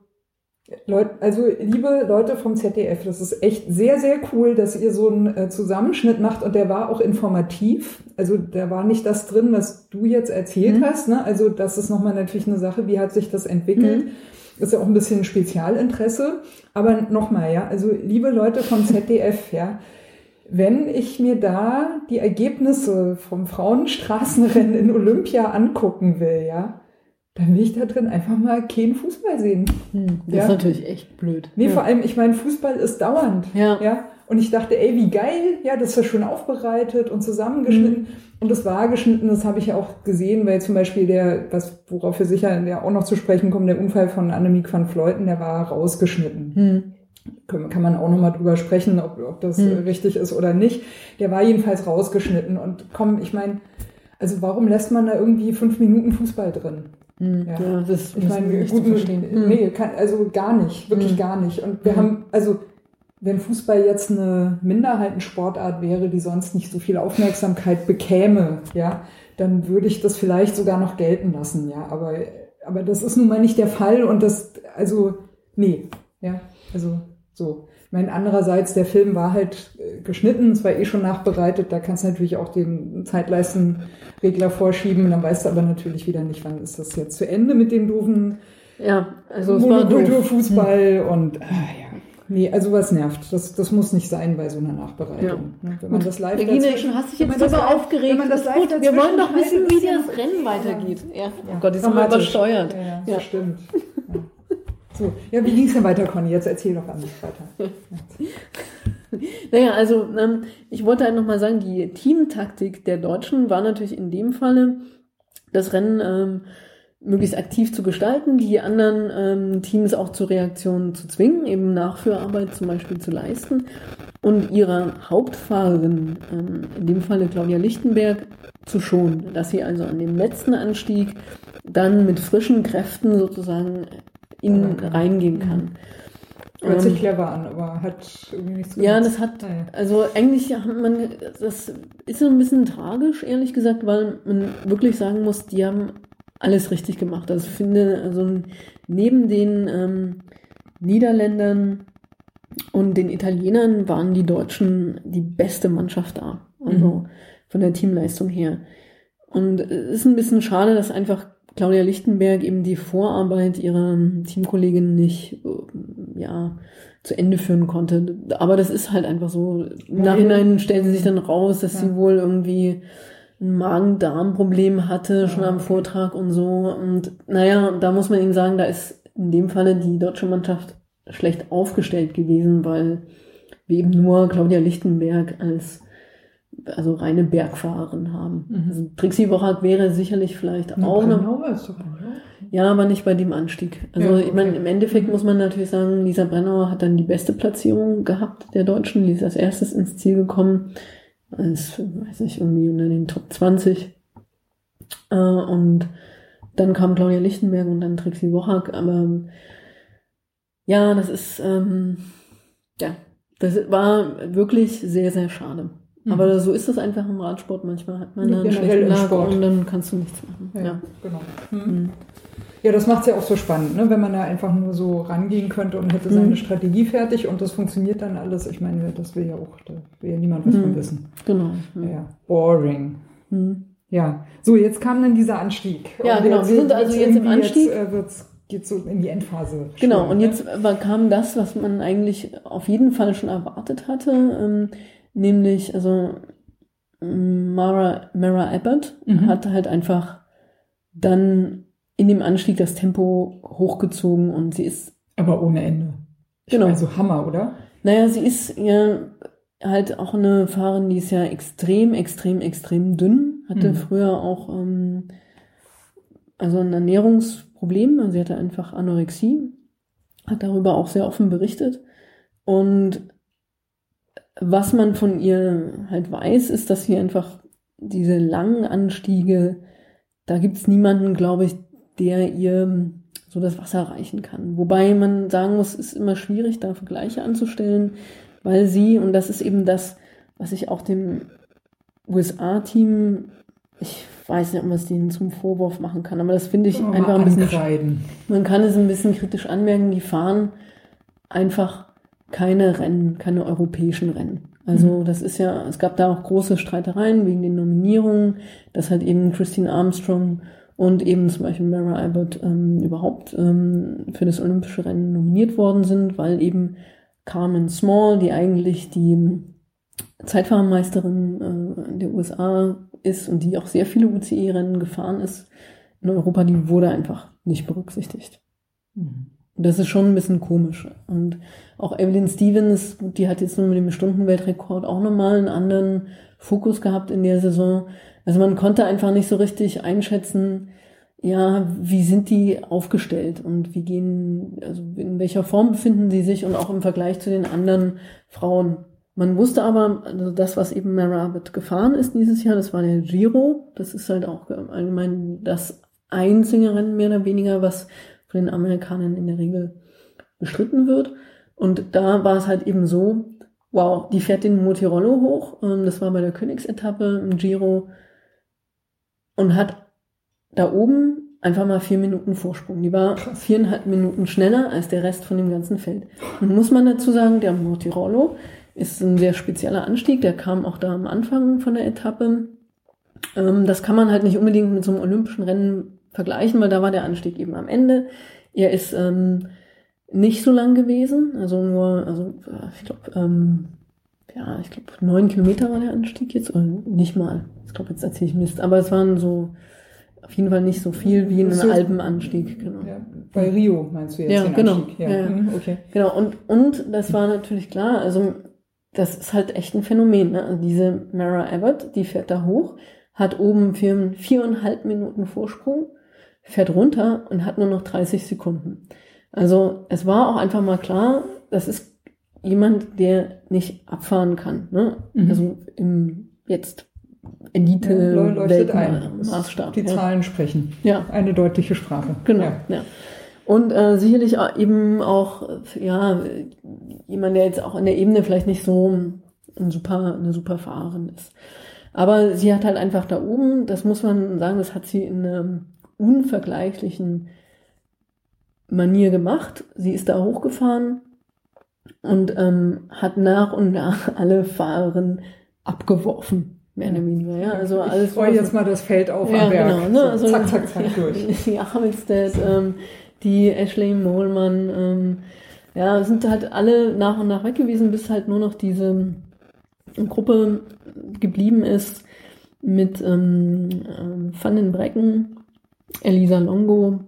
Leute, also liebe Leute vom ZDF, das ist echt sehr, sehr cool, dass ihr so einen äh, Zusammenschnitt macht und der war auch informativ. Also da war nicht das drin, was du jetzt erzählt mhm. hast. Ne? Also das ist nochmal natürlich eine Sache, wie hat sich das entwickelt. Mhm. Ist ja auch ein bisschen Spezialinteresse. Aber nochmal, ja, also liebe Leute vom ZDF, ja, wenn ich mir da die Ergebnisse vom Frauenstraßenrennen in Olympia angucken will, ja, dann will ich da drin einfach mal keinen Fußball sehen. Hm, das ja? ist natürlich echt blöd. Nee, ja. vor allem, ich meine, Fußball ist dauernd. Ja. ja. Und ich dachte, ey, wie geil, ja, das ist ja schön aufbereitet und zusammengeschnitten. Mhm. Und das war geschnitten, das habe ich ja auch gesehen, weil zum Beispiel der, was, worauf wir sicher ja auch noch zu sprechen kommen, der Unfall von Annemiek van Fleuten, der war rausgeschnitten. Mhm. Kann man auch nochmal drüber sprechen, ob, ob das mhm. richtig ist oder nicht. Der war jedenfalls rausgeschnitten. Und komm, ich meine, also warum lässt man da irgendwie fünf Minuten Fußball drin? Hm, ja, ja das ich meine, gut, verstehen. Hm. Nee, kann, also gar nicht, wirklich mhm. gar nicht. Und wir mhm. haben, also wenn Fußball jetzt eine Minderheitensportart wäre, die sonst nicht so viel Aufmerksamkeit bekäme, ja, dann würde ich das vielleicht sogar noch gelten lassen, ja. Aber, aber das ist nun mal nicht der Fall und das, also, nee, ja, also so. Ich meine, andererseits, der Film war halt äh, geschnitten, es war eh schon nachbereitet, da kannst du natürlich auch den Zeitleistenregler vorschieben, dann weißt du aber natürlich wieder nicht, wann ist das jetzt zu Ende mit dem doofen ja, also Monokulturfußball hm. und ah, ja. Nee, also was nervt. Das, das muss nicht sein bei so einer Nachbereitung. Ja. Ne? Wenn man das live Regine, dazwischen, hast dich jetzt darüber aufgeregt. Wenn man das live gut, wir wollen doch wissen, wie das Rennen weitergeht. Ja. ja. Oh Gott, die sind mal übersteuert. Ja, ja, stimmt. So, ja, wie ging es denn weiter, Conny? Jetzt erzähl doch an mich weiter. naja, also ähm, ich wollte halt nochmal sagen, die Teamtaktik der Deutschen war natürlich in dem Falle, das Rennen ähm, möglichst aktiv zu gestalten, die anderen ähm, Teams auch zur Reaktion zu zwingen, eben Nachführarbeit zum Beispiel zu leisten und ihrer Hauptfahrerin, ähm, in dem Falle Claudia Lichtenberg, zu schonen, dass sie also an dem letzten Anstieg dann mit frischen Kräften sozusagen in reingehen kann. Hört sich ähm, clever an, aber hat irgendwie nichts gemacht. Ja, das hat, also eigentlich hat man, das ist so ein bisschen tragisch, ehrlich gesagt, weil man wirklich sagen muss, die haben alles richtig gemacht. Also ich finde, also neben den ähm, Niederländern und den Italienern waren die Deutschen die beste Mannschaft da. Also mhm. von der Teamleistung her. Und es ist ein bisschen schade, dass einfach Claudia Lichtenberg eben die Vorarbeit ihrer Teamkollegin nicht äh, ja, zu Ende führen konnte. Aber das ist halt einfach so. Im Nachhinein stellt sie sich dann raus, dass ja. sie wohl irgendwie ein Magen-Darm-Problem hatte, schon am Vortrag und so. Und naja, da muss man ihnen sagen, da ist in dem Falle die deutsche Mannschaft schlecht aufgestellt gewesen, weil wir eben nur Claudia Lichtenberg als also reine Bergfahrerin haben. Mhm. Also Trixie Wochak wäre sicherlich vielleicht Na, auch noch. Ja. Aber nicht bei dem Anstieg. Also Ja, ich meine, okay. im Endeffekt muss man natürlich sagen, Lisa Brennauer hat dann die beste Platzierung gehabt der Deutschen. Die ist als erstes ins Ziel gekommen. Als, weiß nicht, irgendwie unter den Top 20. Äh, und dann kam Claudia Lichtenberg und dann Trixie Wochak. Aber ja, das ist, ähm, ja, das war wirklich sehr, sehr schade. Mhm. Aber so ist es einfach im Radsport. Manchmal hat man Ja, einen schlechten Tag Sport. und dann kannst du nichts machen. Ja, Ja. genau. Hm. Mhm. Ja, das macht es ja auch so spannend, ne? wenn man da einfach nur so rangehen könnte und hätte seine Mhm. Strategie fertig und das funktioniert dann alles. Ich meine, das will ja auch, da will ja niemand was von Mhm. wissen. Genau. Ja, boring. Mhm. Ja, so jetzt kam dann dieser Anstieg. Ja, Und genau, jetzt wir sind also jetzt im Anstieg. Jetzt, äh, wird's, geht so in die Endphase. Genau, und ne? jetzt kam das, was man eigentlich auf jeden Fall schon erwartet hatte, ähm, nämlich, also Mara, Mara Abbott Mhm. hat halt einfach dann in dem Anstieg das Tempo hochgezogen und sie ist, Aber ohne Ende. Genau. Also Hammer, oder? naja, sie ist ja halt auch eine Fahrerin, die ist ja extrem, extrem, extrem dünn, hatte Mhm. früher auch ähm, also ein Ernährungsproblem, also sie hatte einfach Anorexie, hat darüber auch sehr offen berichtet. Und was man von ihr halt weiß, ist, dass sie einfach diese langen Anstiege, da gibt's niemanden, glaube ich, der ihr so das Wasser reichen kann. Wobei man sagen muss, es ist immer schwierig, da Vergleiche anzustellen, weil sie, und das ist eben das, was ich auch dem USA-Team, ich weiß nicht, ob man es denen zum Vorwurf machen kann, aber das finde ich Mal einfach ein bisschen man kann es ein bisschen kritisch anmerken, die fahren einfach keine Rennen, keine europäischen Rennen. Also das ist ja, es gab da auch große Streitereien wegen den Nominierungen, dass halt eben Christine Armstrong und eben zum Beispiel Mara Abbott ähm, überhaupt ähm, für das olympische Rennen nominiert worden sind, weil eben Carmen Small, die eigentlich die Zeitfahrermeisterin äh, der USA ist und die auch sehr viele UCI-Rennen gefahren ist in Europa, die wurde einfach nicht berücksichtigt. Mhm. Das ist schon ein bisschen komisch. Und auch Evelyn Stevens, die hat jetzt nur mit dem Stundenweltrekord auch nochmal einen anderen Fokus gehabt in der Saison. Also man konnte einfach nicht so richtig einschätzen, ja, wie sind die aufgestellt und wie gehen, also in welcher Form befinden sie sich und auch im Vergleich zu den anderen Frauen. Man wusste aber, also das, was eben Mara Abbott gefahren ist dieses Jahr, das war der Giro. Das ist halt auch allgemein das einzige Rennen mehr oder weniger, was von den Amerikanern in der Regel bestritten wird. Und da war es halt eben so, wow, die fährt den Motirollo hoch. ähm, Das war bei der Königsetappe im Giro und hat da oben einfach mal vier Minuten Vorsprung. Die war viereinhalb Minuten schneller als der Rest von dem ganzen Feld. Und muss man dazu sagen, der Motirollo ist ein sehr spezieller Anstieg. Der kam auch da am Anfang von der Etappe. Ähm, das kann man halt nicht unbedingt mit so einem olympischen Rennen vergleichen, weil da war der Anstieg eben am Ende. Er ist ähm, nicht so lang gewesen, also nur, also äh, ich glaube, ähm, ja, ich glaube, neun Kilometer war der Anstieg jetzt, oder nicht mal. Ich glaube, jetzt erzähle ich Mist, aber es waren so auf jeden Fall nicht so viel wie ein ist- Alpenanstieg, genau. Ja, bei Rio meinst du jetzt Ja, den genau. Anstieg? Ja, Ja, ja. mhm, okay. Genau, und, und das war natürlich klar, also das ist halt echt ein Phänomen. Ne? Also diese Mara Abbott, die fährt da hoch, hat oben vier, viereinhalb Minuten Vorsprung, fährt runter und hat nur noch 30 Sekunden. Also es war auch einfach mal klar, das ist jemand, der nicht abfahren kann. Ne? Mhm. Also im jetzt Elite Ja, leu- leuchtet ein. Maßstab. Die ja. Zahlen sprechen. ja. Eine deutliche Sprache. Genau, Ja. ja. Und äh, sicherlich eben auch, ja, jemand, der jetzt auch in der Ebene vielleicht nicht so ein super, eine super Fahrerin ist. Aber sie hat halt einfach da oben, das muss man sagen, das hat sie in einem unvergleichlichen Manier gemacht. Sie ist da hochgefahren und ähm, hat nach und nach alle Fahrerinnen abgeworfen, mehr oder weniger. Ja, also ich alles. freue was- jetzt mal das Feld auf ja, am Berg. genau. Ne? So, Also, zack, zack, zack, durch. Die Armitstead, ähm, die Ashley Mohlmann, ähm, ja, sind halt alle nach und nach weg gewesen, bis halt nur noch diese Gruppe geblieben ist mit ähm, ähm, Van den Brecken, Elisa Longo,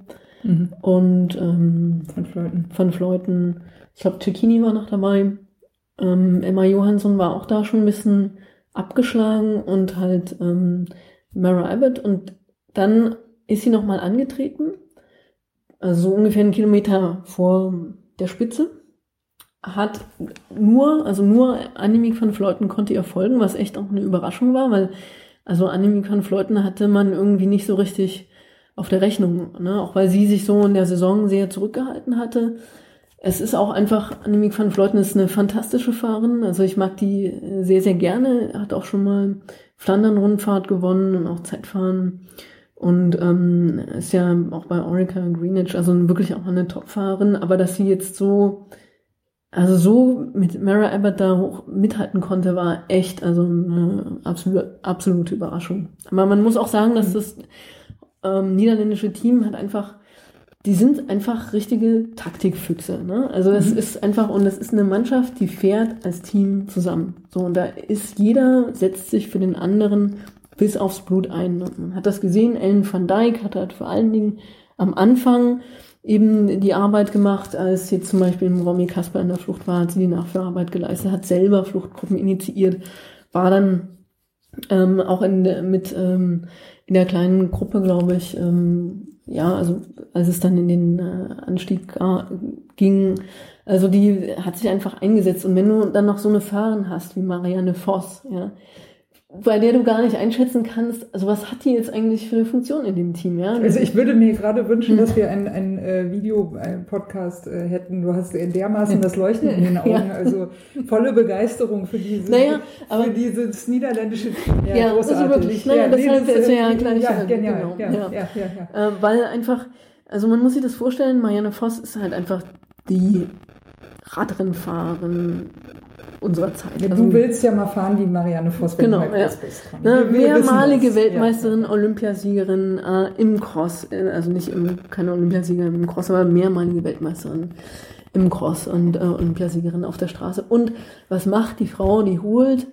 Mhm. und ähm, Von Fleuten. von Fleuten. Ich glaube, Cecchini war noch dabei. Ähm, Emma Johansson war auch da schon ein bisschen abgeschlagen und halt ähm, Mara Abbott. Und dann ist sie nochmal angetreten, also so ungefähr einen Kilometer vor der Spitze. Hat nur, also nur Annemiek van Vleuten konnte ihr folgen, was echt auch eine Überraschung war, weil also Annemiek van Vleuten hatte man irgendwie nicht so richtig auf der Rechnung, ne? auch weil sie sich so in der Saison sehr zurückgehalten hatte. Es ist auch einfach, Annemiek van Vleuten ist eine fantastische Fahrerin. Also ich mag die äh, sehr, sehr gerne. Hat auch schon mal Flandern-Rundfahrt gewonnen und auch Zeitfahren. Und ähm, ist ja auch bei Orica Greenwich, also wirklich auch eine Top-Fahrerin. Aber dass sie jetzt so, also so mit Mara Abbott da hoch mithalten konnte, war echt also eine absolute, absolute Überraschung. Aber man muss auch sagen, dass das ähm, niederländische Team hat einfach die sind einfach richtige Taktikfüchse. Ne? Also das Mhm. ist einfach, und das ist eine Mannschaft, die fährt als Team zusammen. So, und da ist jeder, setzt sich für den anderen bis aufs Blut ein. Und man hat das gesehen, Ellen van Dijk hat halt vor allen Dingen am Anfang eben die Arbeit gemacht, als jetzt zum Beispiel Romy Kasper in der Flucht war, hat sie die Nachführarbeit geleistet, hat selber Fluchtgruppen initiiert, war dann ähm, auch in, der- mit ähm, in der kleinen Gruppe, glaube ich, ähm, ja, also als es dann in den äh, Anstieg ga- ging, also die hat sich einfach eingesetzt. Und wenn du dann noch so eine Fahrerin hast wie Marianne Voss, ja, bei der du gar nicht einschätzen kannst, also was hat die jetzt eigentlich für eine Funktion in dem Team, ja? Also ich würde mir gerade wünschen, Hm. dass wir ein, ein äh, Video-Podcast äh, hätten. Du hast dermaßen das Leuchten in den Augen, Ja. also volle Begeisterung für dieses, Naja, aber- für dieses niederländische Ja, das ist großartig. wirklich, naja, deshalb das, ist er äh, ja gleich, ja, genial, genau, ja, ja. ja, ja, ja. Äh, weil einfach, also man muss sich das vorstellen, Marianne Voss ist halt einfach die Radrennfahrerin unserer Zeit. Ja, Also, du willst ja mal fahren wie Marianne Voss, wenn Genau, du mal ja. bist. ne, mehrmalige. Weltmeisterin, Olympiasiegerin äh, im Cross, äh, also nicht im, keine Olympiasiegerin im Cross, aber mehrmalige Weltmeisterin im Cross und äh, Olympiasiegerin auf der Straße. Und was macht die Frau? Die holt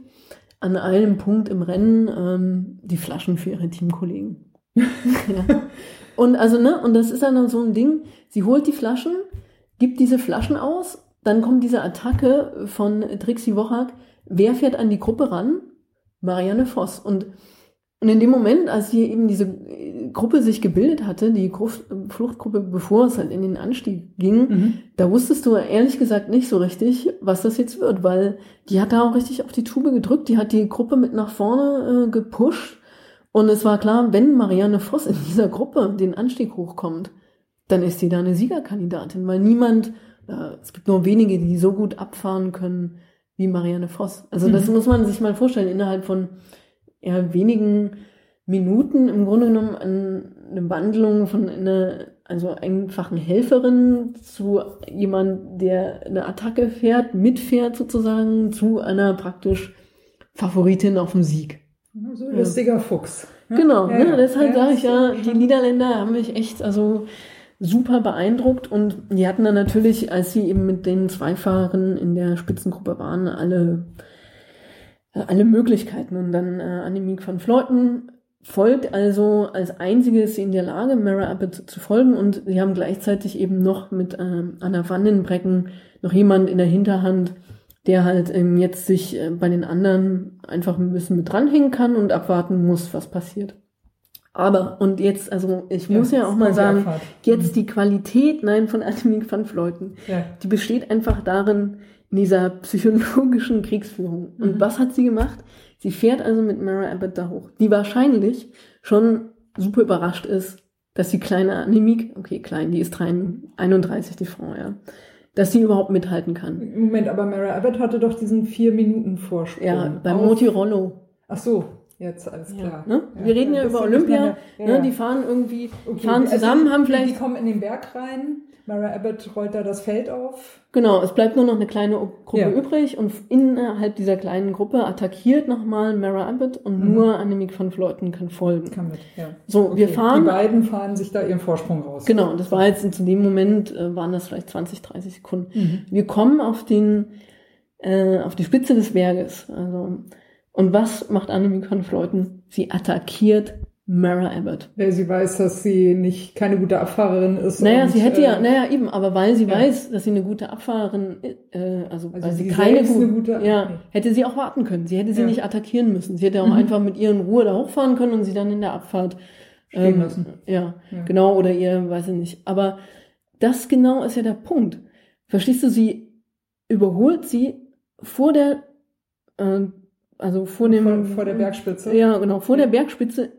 an einem Punkt im Rennen ähm, die Flaschen für ihre Teamkollegen. ja. Und also, ne, und das ist dann so ein Ding, sie holt die Flaschen, gibt diese Flaschen aus, dann kommt diese Attacke von Trixie Wochak, wer fährt an die Gruppe ran? Marianne Voss. Und, und in dem Moment, als hier eben diese äh, Gruppe sich gebildet hatte, die Gruf- Fluchtgruppe, bevor es halt in den Anstieg ging, Mhm. da wusstest du ehrlich gesagt nicht so richtig, was das jetzt wird, weil die hat da auch richtig auf die Tube gedrückt, die hat die Gruppe mit nach vorne äh, gepusht und es war klar, wenn Marianne Voss in dieser Gruppe den Anstieg hochkommt, dann ist sie da eine Siegerkandidatin, weil niemand, äh, es gibt nur wenige, die so gut abfahren können wie Marianne Voss. Also das Mhm. muss man sich mal vorstellen, innerhalb von ja, wenigen Minuten im Grunde genommen an eine Wandlung von einer also einfachen Helferin zu jemand, der eine Attacke fährt, mitfährt sozusagen, zu einer praktisch Favoritin auf dem Sieg. So ein lustiger Fuchs. ne? Genau, Ja, ne, deshalb Ja, sage ich ja, die Niederländer haben mich echt also super beeindruckt und die hatten dann natürlich, als sie eben mit den zwei Fahrern in der Spitzengruppe waren, alle, äh, alle Möglichkeiten. Und dann äh, Annemiek van Vleuten folgt also als einzige ist sie in der Lage, Mara Abbott zu folgen und sie haben gleichzeitig eben noch mit ähm, Anna Vandenbrecken noch jemand in der Hinterhand, der halt ähm, jetzt sich äh, bei den anderen einfach ein bisschen mit dranhängen kann und abwarten muss, was passiert. Aber, und jetzt, also ich muss ja, auch mal sagen, jetzt die Qualität, nein, von Annemiek van Vleuten, Ja. die besteht einfach darin, in dieser psychologischen Kriegsführung. Und Mhm. was hat sie gemacht? Sie fährt also mit Mara Abbott da hoch, die wahrscheinlich schon super überrascht ist, dass die kleine Annemiek, okay, klein, die ist 31, 31, die Frau, ja, dass sie überhaupt mithalten kann. Moment, aber Mara Abbott hatte doch diesen vier Minuten Vorsprung. Ja, beim Auf- Moti Rollo. Ach so, jetzt alles Ja, klar. ne? Wir reden ja über Olympia, ja, ne? ja. die fahren irgendwie, Okay, fahren also zusammen, haben die- vielleicht Die kommen in den Berg rein. Mara Abbott rollt da das Feld auf. Genau, es bleibt nur noch eine kleine Gruppe Ja. übrig und innerhalb dieser kleinen Gruppe attackiert nochmal Mara Abbott und Mhm. nur Annemiek van Vleuten kann folgen. Kann mit, ja. So, wir Okay, fahren. Die beiden fahren sich da ihren Vorsprung raus. Genau, und das war jetzt zu dem Moment, äh, waren das vielleicht 20, 30 Sekunden. Mhm. Wir kommen auf den, äh, auf die Spitze des Berges. Also, und was macht Annemiek van Vleuten? Sie attackiert Mara Abbott. Weil sie weiß, dass sie nicht keine gute Abfahrerin ist. Naja, und, sie hätte ja, äh, naja, eben, aber weil sie ja. weiß, dass sie eine gute Abfahrerin, äh, also, Also weil sie sie keine selbst gute, ja, hätte sie auch warten können. Sie hätte sie Ja. nicht attackieren müssen. Sie hätte auch Mhm. einfach mit ihr in Ruhe da hochfahren können und sie dann in der Abfahrt Stehen lassen. Ja, Ja. genau, oder ihr, weiß ich nicht. Aber das genau ist ja der Punkt. Verstehst du, sie überholt sie vor der, äh, also vor dem, vor, vor der Bergspitze. ja, genau, vor der Bergspitze.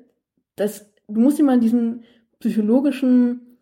Das, du musst dir mal diesen psychologischen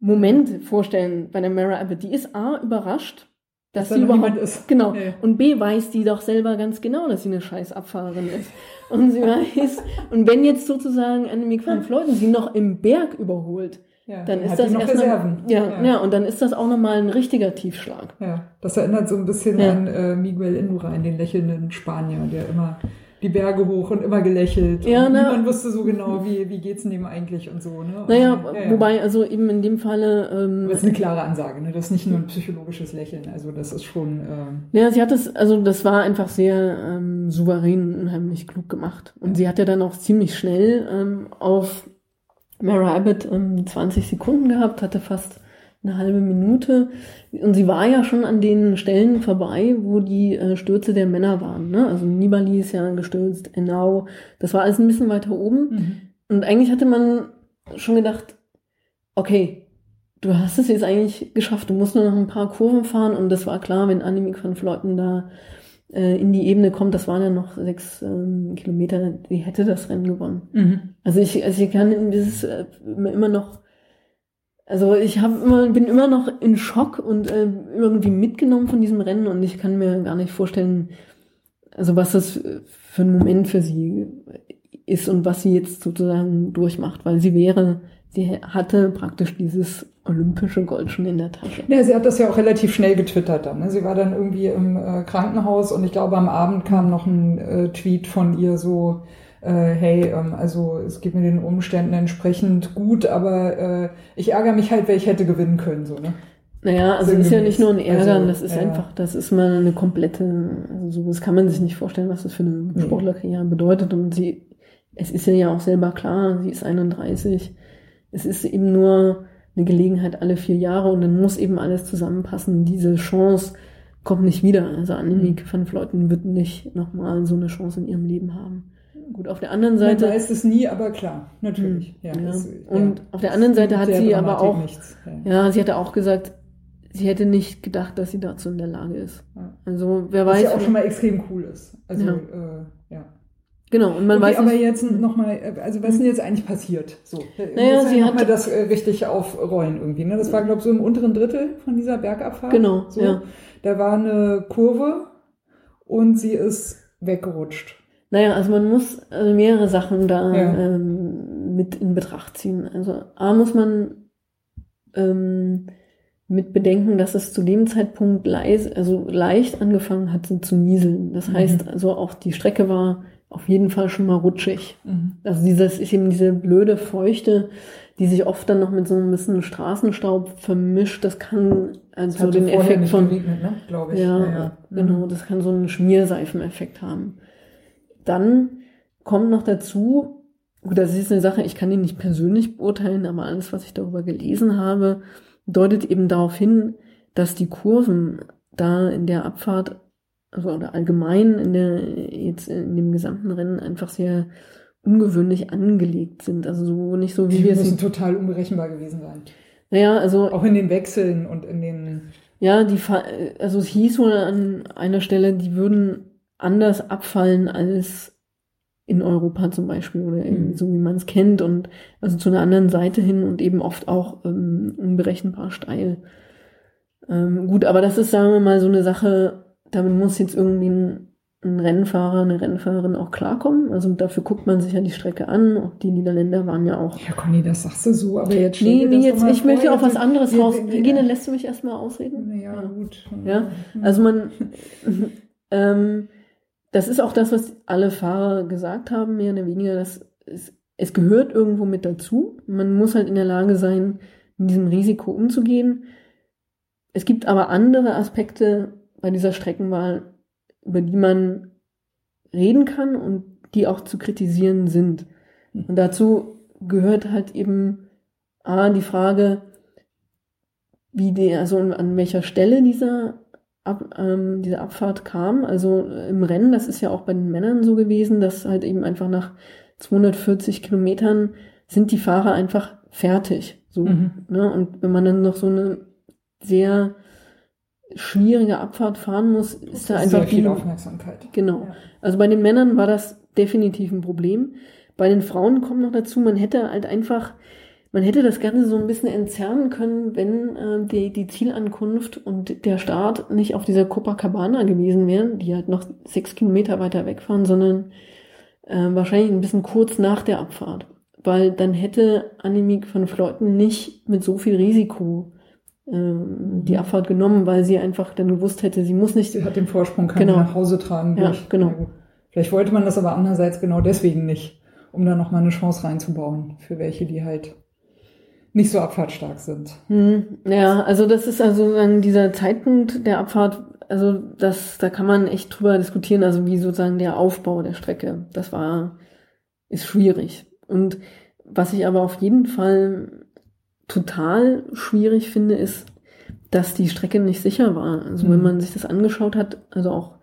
Moment vorstellen bei der Mara Abbott. Die ist A, überrascht, dass, Dass da sie überhaupt, ist. genau, Ja. und B, weiß die doch selber ganz genau, dass sie eine scheiß Abfahrerin ist. Und sie weiß, und wenn jetzt sozusagen Annemiek van Vleuten sie noch im Berg überholt, Ja, dann ist das noch Reserven. ja, ja. ja, und dann ist das auch nochmal ein richtiger Tiefschlag. Ja, das erinnert so ein bisschen Ja. an äh, Miguel Indurain, den lächelnden Spanier, der immer die Berge hoch und immer gelächelt. Ja, und na- niemand wusste so genau, wie, wie geht's denn dem eigentlich und so. Ne? Und, Naja, ja, ja. wobei, also eben in dem Falle, ähm, das ist eine klare Ansage, ne? Das ist nicht nur ein psychologisches Lächeln, also das ist schon. Ähm, Ja, sie hat es, also das war einfach sehr ähm, souverän und unheimlich klug gemacht. Und sie hat ja dann auch ziemlich schnell ähm, auf Mara Abbott ähm, 20 Sekunden gehabt, hatte fast eine halbe Minute. Und sie war ja schon an den Stellen vorbei, wo die äh, Stürze der Männer waren. Ne? Also Nibali ist ja gestürzt, Enau. Das war alles ein bisschen weiter oben. Und eigentlich hatte man schon gedacht, okay, du hast es jetzt eigentlich geschafft, du musst nur noch ein paar Kurven fahren und das war klar, wenn Annemiek van Vleuten da äh, in die Ebene kommt, das waren ja noch sechs ähm, Kilometer, die hätte das Rennen gewonnen. Mhm. Also ich, also ich kann dieses äh, immer noch, also ich habe immer, bin immer noch in Schock und äh, irgendwie mitgenommen von diesem Rennen und ich kann mir gar nicht vorstellen, also was das für ein Moment für sie ist und was sie jetzt sozusagen durchmacht, weil sie wäre, sie hatte praktisch dieses olympische Gold schon in der Tasche. Ja, sie hat das ja auch relativ schnell getwittert dann. Ne? Sie war dann irgendwie im äh, Krankenhaus und ich glaube, am Abend kam noch ein äh, Tweet von ihr so, äh, hey, ähm, also es geht mir den Umständen entsprechend gut, aber äh, ich ärgere mich halt, weil ich hätte gewinnen können. So, ne? Naja, also es ist ja nicht nur ein Ärgern, Also, das ist ja. einfach, das ist mal eine komplette, also so, das kann man sich nicht vorstellen, was das für eine. Sportlerkarriere bedeutet. Und sie, es ist ja auch selber klar, sie ist 31. Es ist eben nur eine Gelegenheit alle vier Jahre und dann muss eben alles zusammenpassen. Diese Chance kommt nicht wieder. Also Annemiek van Vleuten wird nicht nochmal so eine Chance in ihrem Leben haben. Gut, auf der anderen Man Seite. weiß es nie, aber klar, natürlich. Ja, Ja. das- Und auf der anderen Seite hat sie aber auch- Nichts. Ja. Ja, sie hatte auch gesagt, sie hätte nicht gedacht, dass sie dazu in der Lage ist. Ja. Also wer Was weiß. ja auch schon mal extrem cool ist. Also, Ja. äh, ja. Genau, und man okay, weiß aber nicht, jetzt nochmal, also was ist denn jetzt eigentlich passiert? So, Naja, Jetzt sie mal hat- das äh, richtig aufrollen irgendwie. Ne? Das war, glaube ich, so im unteren Drittel von dieser Bergabfahrt. Genau, so. ja. Da war eine Kurve und sie ist weggerutscht. Naja, also man muss also mehrere Sachen da Ja. ähm, mit in Betracht ziehen. Also A muss man ähm, mit bedenken, dass es zu dem Zeitpunkt leise, also leicht angefangen hat zu nieseln. Das Mhm. heißt also auch die Strecke war auf jeden Fall schon mal rutschig. Mhm. Also dieses ist eben diese blöde Feuchte, die sich oft dann noch mit so ein bisschen Straßenstaub vermischt. Das kann also so hatte den Effekt von geregnet, ne? glaube ich. ja, genau, das kann so einen Schmierseifeneffekt haben. Dann kommt noch dazu, gut, das ist eine Sache, ich kann die nicht persönlich beurteilen, aber alles, was ich darüber gelesen habe, deutet eben darauf hin, dass die Kurven da in der Abfahrt, also oder allgemein in der, jetzt in dem gesamten Rennen einfach sehr ungewöhnlich angelegt sind. Also so nicht so, wie Die wir müssen sie. total unberechenbar gewesen sein. Naja, also Auch in den Wechseln und in den. Ja, die, fa- also es hieß wohl an einer Stelle, die würden anders abfallen als in Europa zum Beispiel oder irgendwie Mhm. so wie man es kennt und also zu einer anderen Seite hin und eben oft auch ähm, unberechenbar steil. Ähm, gut, aber das ist, sagen wir mal, so eine Sache, damit muss jetzt irgendwie ein, ein Rennfahrer, eine Rennfahrerin auch klarkommen. Also dafür guckt man sich ja die Strecke an. Auch die Niederländer waren ja auch Ja, Conny, das sagst du so, aber jetzt stell Nee, nee, jetzt, ich möchte vor, auf was anderes raus. Regine, lässt du mich erstmal ausreden? Ja, gut. Ja, Also man, ähm, das ist auch das, was alle Fahrer gesagt haben, mehr oder weniger, dass es, es gehört irgendwo mit dazu. Man muss halt in der Lage sein, mit diesem Risiko umzugehen. Es gibt aber andere Aspekte bei dieser Streckenwahl, über die man reden kann und die auch zu kritisieren sind. Und dazu gehört halt eben A, die Frage, wie die, also an welcher Stelle dieser, Ab, ähm, diese Abfahrt kam. Also im Rennen, das ist ja auch bei den Männern so gewesen, dass halt eben einfach nach 240 Kilometern sind die Fahrer einfach fertig. So, mhm. ne? Und wenn man dann noch so eine sehr schwierige Abfahrt fahren muss, ist da einfach viel Aufmerksamkeit. Genau. Ja. Also bei den Männern war das definitiv ein Problem. Bei den Frauen kommt noch dazu, man hätte halt einfach, man hätte das Ganze so ein bisschen entzerren können, wenn äh, die, die Zielankunft und der Start nicht auf dieser Copacabana gewesen wären, die halt noch sechs Kilometer weiter wegfahren, sondern äh, wahrscheinlich ein bisschen kurz nach der Abfahrt. Weil dann hätte Annemiek von Fleuten nicht mit so viel Risiko die Abfahrt genommen, weil sie einfach dann gewusst hätte, sie muss nicht. Sie hat den Vorsprung, kann genau. nach Hause tragen. Ja, genau. Vielleicht wollte man das aber andererseits genau deswegen nicht, um da nochmal eine Chance reinzubauen für welche, die halt nicht so abfahrtstark sind. Hm, ja, also das ist also dann dieser Zeitpunkt der Abfahrt, also das, da kann man echt drüber diskutieren, also wie sozusagen der Aufbau der Strecke. Das war, ist schwierig. Und was ich aber auf jeden Fall total schwierig finde, ist, dass die Strecke nicht sicher war. Also mhm. wenn man sich das angeschaut hat, also auch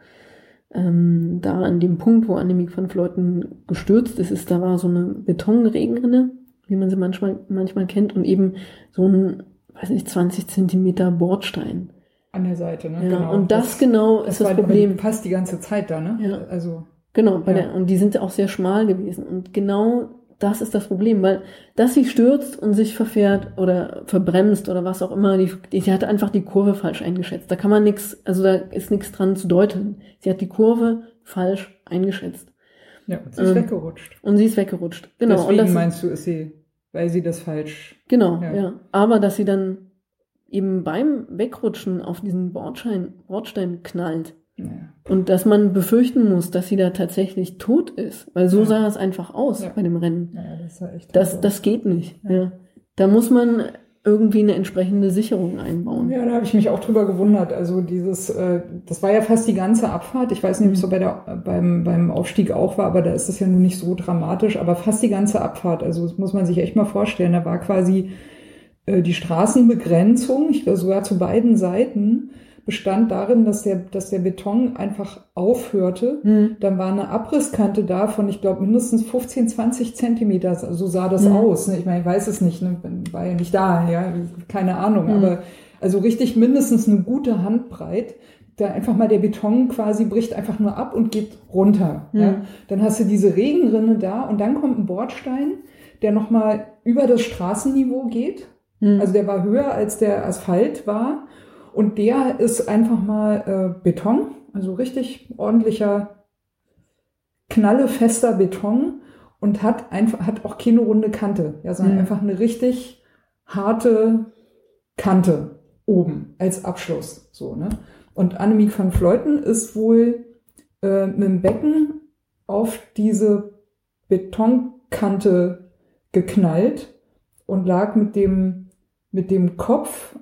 ähm, da an dem Punkt, wo Annemiek van Fleuten gestürzt ist, ist, da war so eine Betonregenrinne, wie man sie manchmal, manchmal kennt, und eben so ein, weiß nicht, 20 Zentimeter Bordstein. An der Seite, ne? Ja, genau. Und das, das genau das ist das Problem. Passt die ganze Zeit da, ne? Ja. Also. Genau, bei ja. der, und die sind auch sehr schmal gewesen. Und genau das ist das Problem, weil dass sie stürzt und sich verfährt oder verbremst oder was auch immer, die, die, sie hat einfach die Kurve falsch eingeschätzt. Da kann man nichts, also da ist nichts dran zu deuten. Sie hat die Kurve falsch eingeschätzt. Ja, und sie ist ähm, weggerutscht. Und sie ist weggerutscht. Genau. Deswegen und das, meinst du, ist sie, weil sie das falsch. Genau, ja. ja. Aber dass sie dann eben beim Wegrutschen auf diesen Bordstein, Bordstein knallt, und dass man befürchten muss, dass sie da tatsächlich tot ist, weil so ja. sah es einfach aus ja. bei dem Rennen. Ja, das, das, das, geht nicht. Ja. Da muss man irgendwie eine entsprechende Sicherung einbauen. Ja, da habe ich mich auch drüber gewundert. Also dieses, äh, das war ja fast die ganze Abfahrt. Ich weiß nicht, ob es so bei der, beim, beim Aufstieg auch war, aber da ist es ja nun nicht so dramatisch. Aber fast die ganze Abfahrt, also das muss man sich echt mal vorstellen. Da war quasi äh, die Straßenbegrenzung, ich glaube sogar zu beiden Seiten bestand darin, dass der, dass der Beton einfach aufhörte. Mhm. Dann war eine Abrisskante da von, ich glaube, mindestens 15, 20 Zentimeter. So sah das mhm. aus. Ne? Ich meine, ich weiß es nicht, ne? war ja nicht da, ja, keine Ahnung. Mhm. Aber also richtig mindestens eine gute Handbreit. Da einfach mal der Beton quasi bricht einfach nur ab und geht runter. Ja? Mhm. Dann hast du diese Regenrinne da und dann kommt ein Bordstein, der nochmal über das Straßenniveau geht. Mhm. Also der war höher als der Asphalt war. Und der ist einfach mal äh, Beton, also richtig ordentlicher, knallefester Beton und hat einfach, hat auch keine runde Kante, ja, sondern mhm. einfach eine richtig harte Kante oben als Abschluss, so, ne? Und Annemiek van Fleuten ist wohl äh, mit dem Becken auf diese Betonkante geknallt und lag mit dem, mit dem Kopf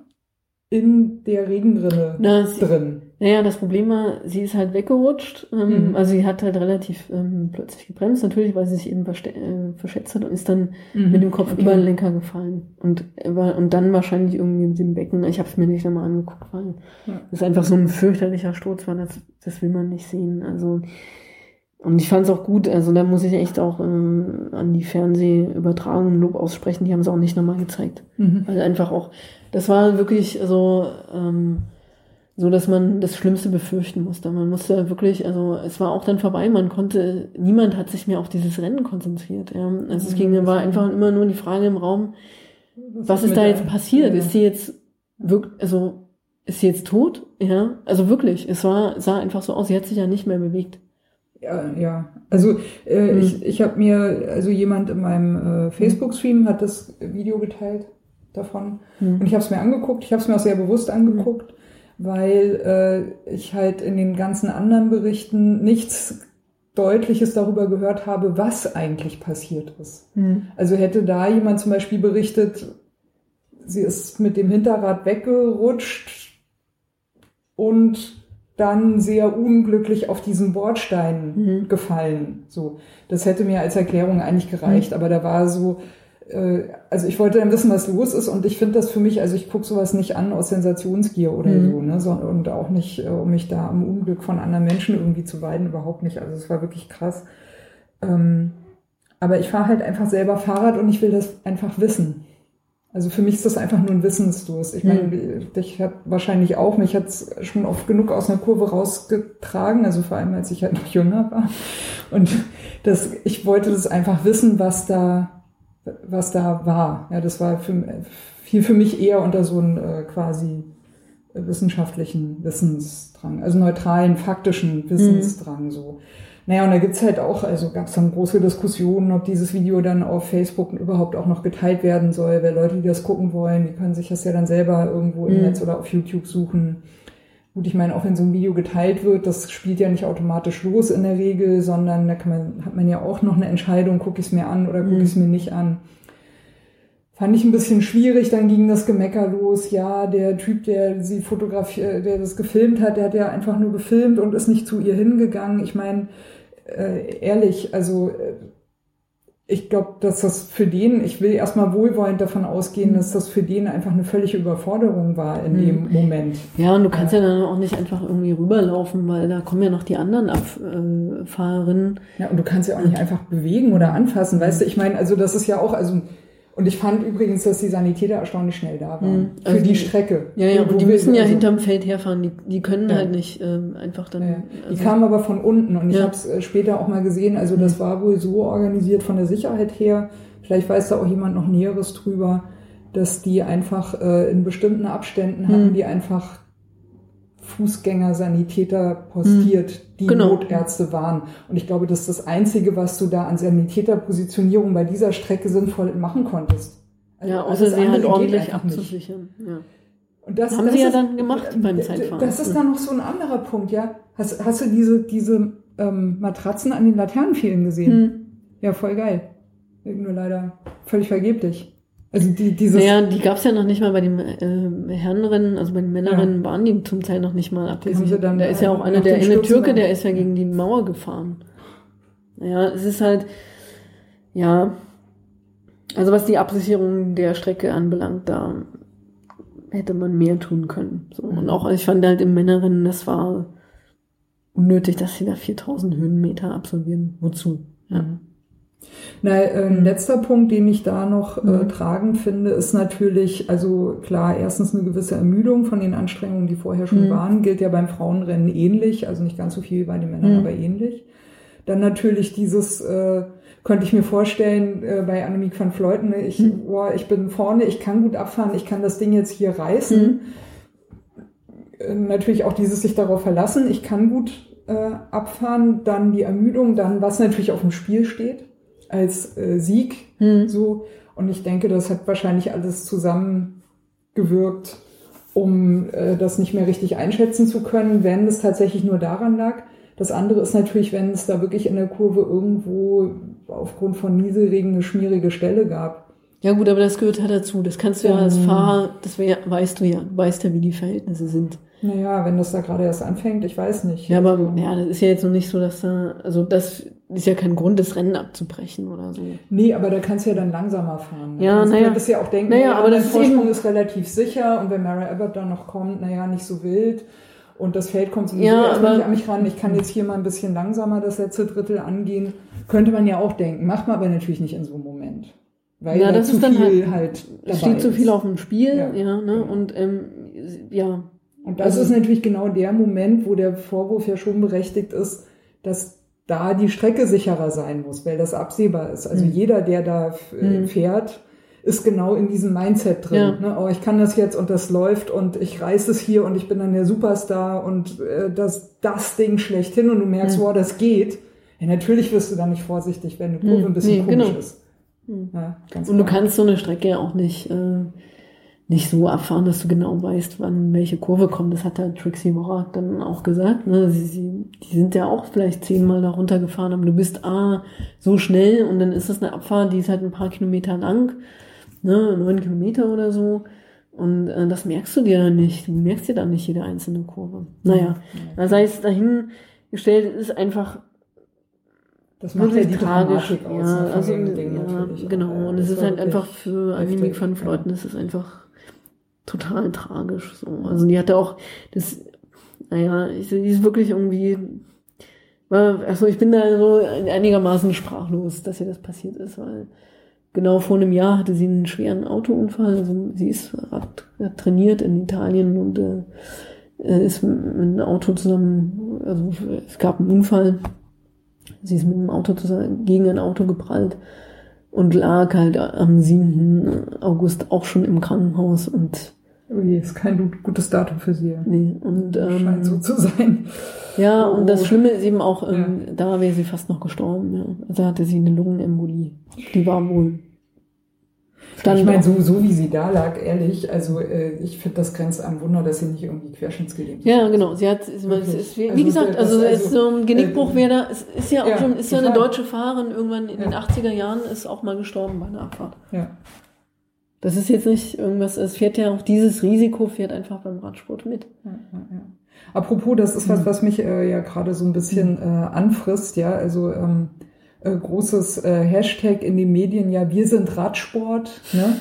in der Regenrinne Na, sie, drin. Naja, das Problem war, sie ist halt weggerutscht. Ähm, mhm. Also sie hat halt relativ ähm, plötzlich gebremst, natürlich, weil sie sich eben äh, verschätzt hat und ist dann mhm. mit dem Kopf okay. über den Lenker gefallen. Und, äh, und dann wahrscheinlich irgendwie mit dem Becken. Ich habe es mir nicht nochmal angeguckt, weil ja. das einfach so ein fürchterlicher Sturz war. Das, das will man nicht sehen. Also und ich fand es auch gut, also da muss ich echt auch ähm, an die Fernsehübertragung Lob aussprechen, die haben es auch nicht nochmal gezeigt. Mhm. Also einfach auch, das war wirklich so, ähm, so, dass man das Schlimmste befürchten musste. Man musste wirklich, also es war auch dann vorbei, man konnte, niemand hat sich mehr auf dieses Rennen konzentriert. Ja. Also es mhm. ging, war einfach immer nur die Frage im Raum, was, was ist da jetzt passiert? Ja. Ist sie jetzt wirklich, also ist sie jetzt tot? Ja, also wirklich, es war, sah einfach so aus, sie hat sich ja nicht mehr bewegt. Ja, ja. Also äh, mhm. ich, ich habe mir, also jemand in meinem äh, Facebook-Stream hat das Video geteilt davon mhm. und ich habe es mir angeguckt. Ich habe es mir auch sehr bewusst angeguckt, mhm. weil äh, ich halt in den ganzen anderen Berichten nichts Deutliches darüber gehört habe, was eigentlich passiert ist. Mhm. Also hätte da jemand zum Beispiel berichtet, sie ist mit dem Hinterrad weggerutscht und dann sehr unglücklich auf diesen Bordstein Mhm. gefallen. So, das hätte mir als Erklärung eigentlich gereicht, aber da war so, äh, also ich wollte dann wissen, was los ist und ich finde das für mich, also ich gucke sowas nicht an aus Sensationsgier oder Mhm. so, ne, so, und auch nicht, äh, um mich da am Unglück von anderen Menschen irgendwie zu weiden, überhaupt nicht. Also es war wirklich krass. Ähm, aber ich fahre halt einfach selber Fahrrad und ich will das einfach wissen. Also für mich ist das einfach nur ein Wissensdurst. Ich meine, dich hat wahrscheinlich auch, mich hat's schon oft genug aus einer Kurve rausgetragen, also vor allem als ich halt noch jünger war. Und das, ich wollte das einfach wissen, was da, was da war. Ja, das war für, viel für mich eher unter so einem äh, quasi wissenschaftlichen Wissensdrang, also neutralen, faktischen Wissensdrang so. Naja, und da gibt's halt auch, also gab's dann große Diskussionen, ob dieses Video dann auf Facebook überhaupt auch noch geteilt werden soll, weil Leute, die das gucken wollen, die können sich das ja dann selber irgendwo im Mhm. Netz oder auf YouTube suchen. Gut, ich meine, auch wenn so ein Video geteilt wird, das spielt ja nicht automatisch los in der Regel, sondern da kann man, hat man ja auch noch eine Entscheidung, gucke ich es mir an oder gucke Mhm. ich es mir nicht an. Fand ich ein bisschen schwierig, dann ging das Gemecker los. Ja, der Typ, der sie fotografiert, der das gefilmt hat, der hat ja einfach nur gefilmt und ist nicht zu ihr hingegangen. Ich meine, äh, ehrlich, also äh, ich glaube, dass das für den, ich will erstmal wohlwollend davon ausgehen, dass das für den einfach eine völlige Überforderung war in Mhm. dem Moment. Ja, und du kannst ja. dann auch nicht einfach irgendwie rüberlaufen, weil da kommen ja noch die anderen äh, Fahrerinnen. Ja, und du kannst ja auch nicht einfach bewegen oder anfassen, weißt du? Ich meine, also das ist ja auch, also und ich fand übrigens, dass die Sanitäter erstaunlich schnell da waren. Mhm. Für Also die die- Strecke. Ja, ja, und die müssen ja also- hinterm Feld herfahren. Die, die können Ja. halt nicht ähm, einfach dann. Ja, die also- kamen aber von unten und ich Ja. habe es äh, später auch mal gesehen. Also das war wohl so organisiert von der Sicherheit her. Vielleicht weiß da auch jemand noch Näheres drüber, dass die einfach äh, in bestimmten Abständen hatten, Hm. die einfach Fußgänger, Sanitäter postiert, die Genau. Notärzte waren. Und ich glaube, das ist das Einzige, was du da an Sanitäterpositionierung bei dieser Strecke sinnvoll machen konntest. Also ja, außer sie halt ordentlich abzusichern. Ja. Und das, Haben das sie ja ist- dann gemacht beim Zeitfahren. Das ist dann noch so ein anderer Punkt, ja. Hast, hast du diese, diese ähm, Matratzen an den Laternenpfählen gesehen? Hm. Ja, voll geil. Nur leider völlig vergeblich. Also die, dieses. Naja, die gab's ja noch nicht mal bei den äh, Herrenrennen, also bei den Männerinnen waren die zum Teil noch nicht mal abgesichert. da ist ja auch einer, der eine Sturz Türke, der ist ja gegen die Mauer gefahren. Naja, es ist halt, ja, also was die Absicherung der Strecke anbelangt, da hätte man mehr tun können. So. Und Mhm. auch, ich fand halt im Männerrennen, das war unnötig, dass sie da 4000 Höhenmeter absolvieren. Wozu? Ja. Mhm. Na, äh, ein letzter Punkt, den ich da noch äh, Mhm. tragend finde, ist natürlich, also klar, erstens eine gewisse Ermüdung von den Anstrengungen, die vorher schon Mhm. waren, gilt ja beim Frauenrennen ähnlich, also nicht ganz so viel wie bei den Männern, Mhm. aber ähnlich. Dann natürlich dieses, äh, könnte ich mir vorstellen, äh, bei Annemiek van Fleuten, ne, ich, Mhm. boah, ich bin vorne, ich kann gut abfahren, ich kann das Ding jetzt hier reißen. Äh, natürlich auch dieses sich darauf verlassen, ich kann gut äh, abfahren, dann die Ermüdung, dann was natürlich auf dem Spiel steht als äh, Sieg, Hm. so und ich denke, das hat wahrscheinlich alles zusammengewirkt, um äh, das nicht mehr richtig einschätzen zu können, wenn es tatsächlich nur daran lag. Das andere ist natürlich, wenn es da wirklich in der Kurve irgendwo aufgrund von Nieselregen eine schmierige Stelle gab. Ja gut, aber das gehört ja dazu. Das kannst du ja als. Fahrer, das weißt du ja, du weißt ja, wie die Verhältnisse sind. Naja, wenn das da gerade erst anfängt, ich weiß nicht. Ja, aber ja, das ist ja jetzt noch nicht so, dass da, also das ist ja kein Grund, das Rennen abzubrechen oder so. Nee, aber da kannst du ja dann langsamer fahren. Da Ja, naja. Du das ja auch denken, Naja, ja, aber ist Vorsprung eben- ist relativ sicher und wenn Mara Abbott dann noch kommt, naja, nicht so wild und das Feld kommt sowieso Ja, erstmal aber- nicht an mich ran, ich kann jetzt hier mal ein bisschen langsamer das letzte Drittel angehen, könnte man ja auch denken, macht man aber natürlich nicht in so einem Moment. Weil Ja, da das zu ist dann viel halt, dabei steht zu ist. viel auf dem Spiel, Ja. ja, ne, und ähm, ja, Und das Also- ist natürlich genau der Moment, wo der Vorwurf ja schon berechtigt ist, dass da die Strecke sicherer sein muss, weil das absehbar ist. Also Mhm. jeder, der da äh, Mhm. fährt, ist genau in diesem Mindset drin. Ja. Ne? Oh, ich kann das jetzt und das läuft und ich reiß es hier und ich bin dann der Superstar und äh, das, das Ding schlechthin und du merkst, Mhm. wow, das geht. Ja, natürlich wirst du dann nicht vorsichtig, wenn eine Kurve Mhm. ein bisschen Nee, komisch genau. ist. Mhm. Ja, Und du klar. kannst so eine Strecke ja auch nicht, äh, nicht so abfahren, dass du genau weißt, wann welche Kurve kommt. Das hat ja Trixie Morak dann auch gesagt. Ne? Sie, sie, die sind ja auch vielleicht zehnmal da runtergefahren, aber du bist A, so schnell und dann ist es eine Abfahrt, die ist halt ein paar Kilometer lang, ne? neun Kilometer oder so. Und äh, das merkst du dir dann nicht. Du merkst dir dann nicht jede einzelne Kurve. Naja, Ja. sei es dahingestellt, es ist einfach Das macht ja die tragisch. Dramatik aus. Ja, ne, also, ja, genau. Und das es ist halt einfach für van ja. Fleuten, es ist einfach total tragisch. So. Also die hatte auch das, naja, ich, die ist wirklich irgendwie, also ich bin da so einigermaßen sprachlos, dass ihr das passiert ist, weil genau vor einem Jahr hatte sie einen schweren Autounfall. Also sie ist Rad, hat trainiert in Italien und äh, äh, ist mit einem Auto zusammen, also es gab einen Unfall. Sie ist mit dem Auto zusammen, gegen ein Auto geprallt und lag halt am 7. August auch schon im Krankenhaus und Ui, ist kein gut- gutes Datum für sie. nee, und Scheint ähm, so zu sein. ja, Oh. und das Schlimme ist eben auch, ähm, da wäre sie fast noch gestorben, ja. Also hatte sie eine Lungenembolie. Die war wohl. Stand ich meine, so, so wie sie da lag, ehrlich, also äh, ich finde das grenzt am Wunder, dass sie nicht irgendwie querschnittsgelähmt ist. Ja, genau. Sie hat, es Wirklich. ist, wie, Also, gesagt, das- also, es also, ist so ein Genickbruch äh, wäre da, es ist ja auch ja, schon, ist ja eine deutsche Fahrerin irgendwann in den Ja. 80er Jahren ist auch mal gestorben bei einer Abfahrt. Ja. Das ist jetzt nicht irgendwas, es fährt ja auch dieses Risiko, fährt einfach beim Radsport mit. Ja, ja, ja. Apropos, das ist was, was mich äh, ja gerade so ein bisschen äh, anfrisst, ja, also ähm, äh, großes äh, Hashtag in den Medien, ja, wir sind Radsport, ne?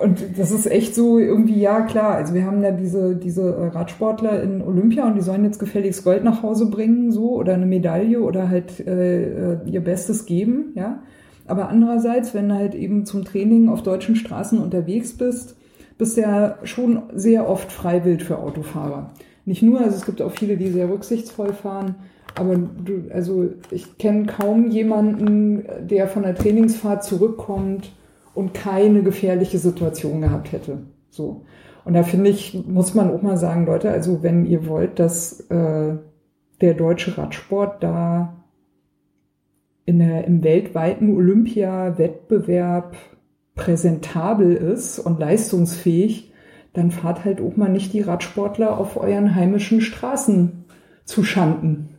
Und das ist echt so irgendwie, ja klar, also wir haben ja diese, diese äh, Radsportler in Olympia und die sollen jetzt gefälligst Gold nach Hause bringen, so, oder eine Medaille oder halt äh, äh, ihr Bestes geben, ja. Aber andererseits, wenn du halt eben zum Training auf deutschen Straßen unterwegs bist, bist du ja schon sehr oft freiwillig für Autofahrer. Nicht nur, also es gibt auch viele, die sehr rücksichtsvoll fahren, aber du, also ich kenne kaum jemanden, der von der Trainingsfahrt zurückkommt und keine gefährliche Situation gehabt hätte. So. Und da finde ich, muss man auch mal sagen, Leute, also wenn ihr wollt, dass äh, der deutsche Radsport da in der, im weltweiten Olympia-Wettbewerb präsentabel ist und leistungsfähig, dann fahrt halt auch mal nicht die Radsportler auf euren heimischen Straßen zu schanden.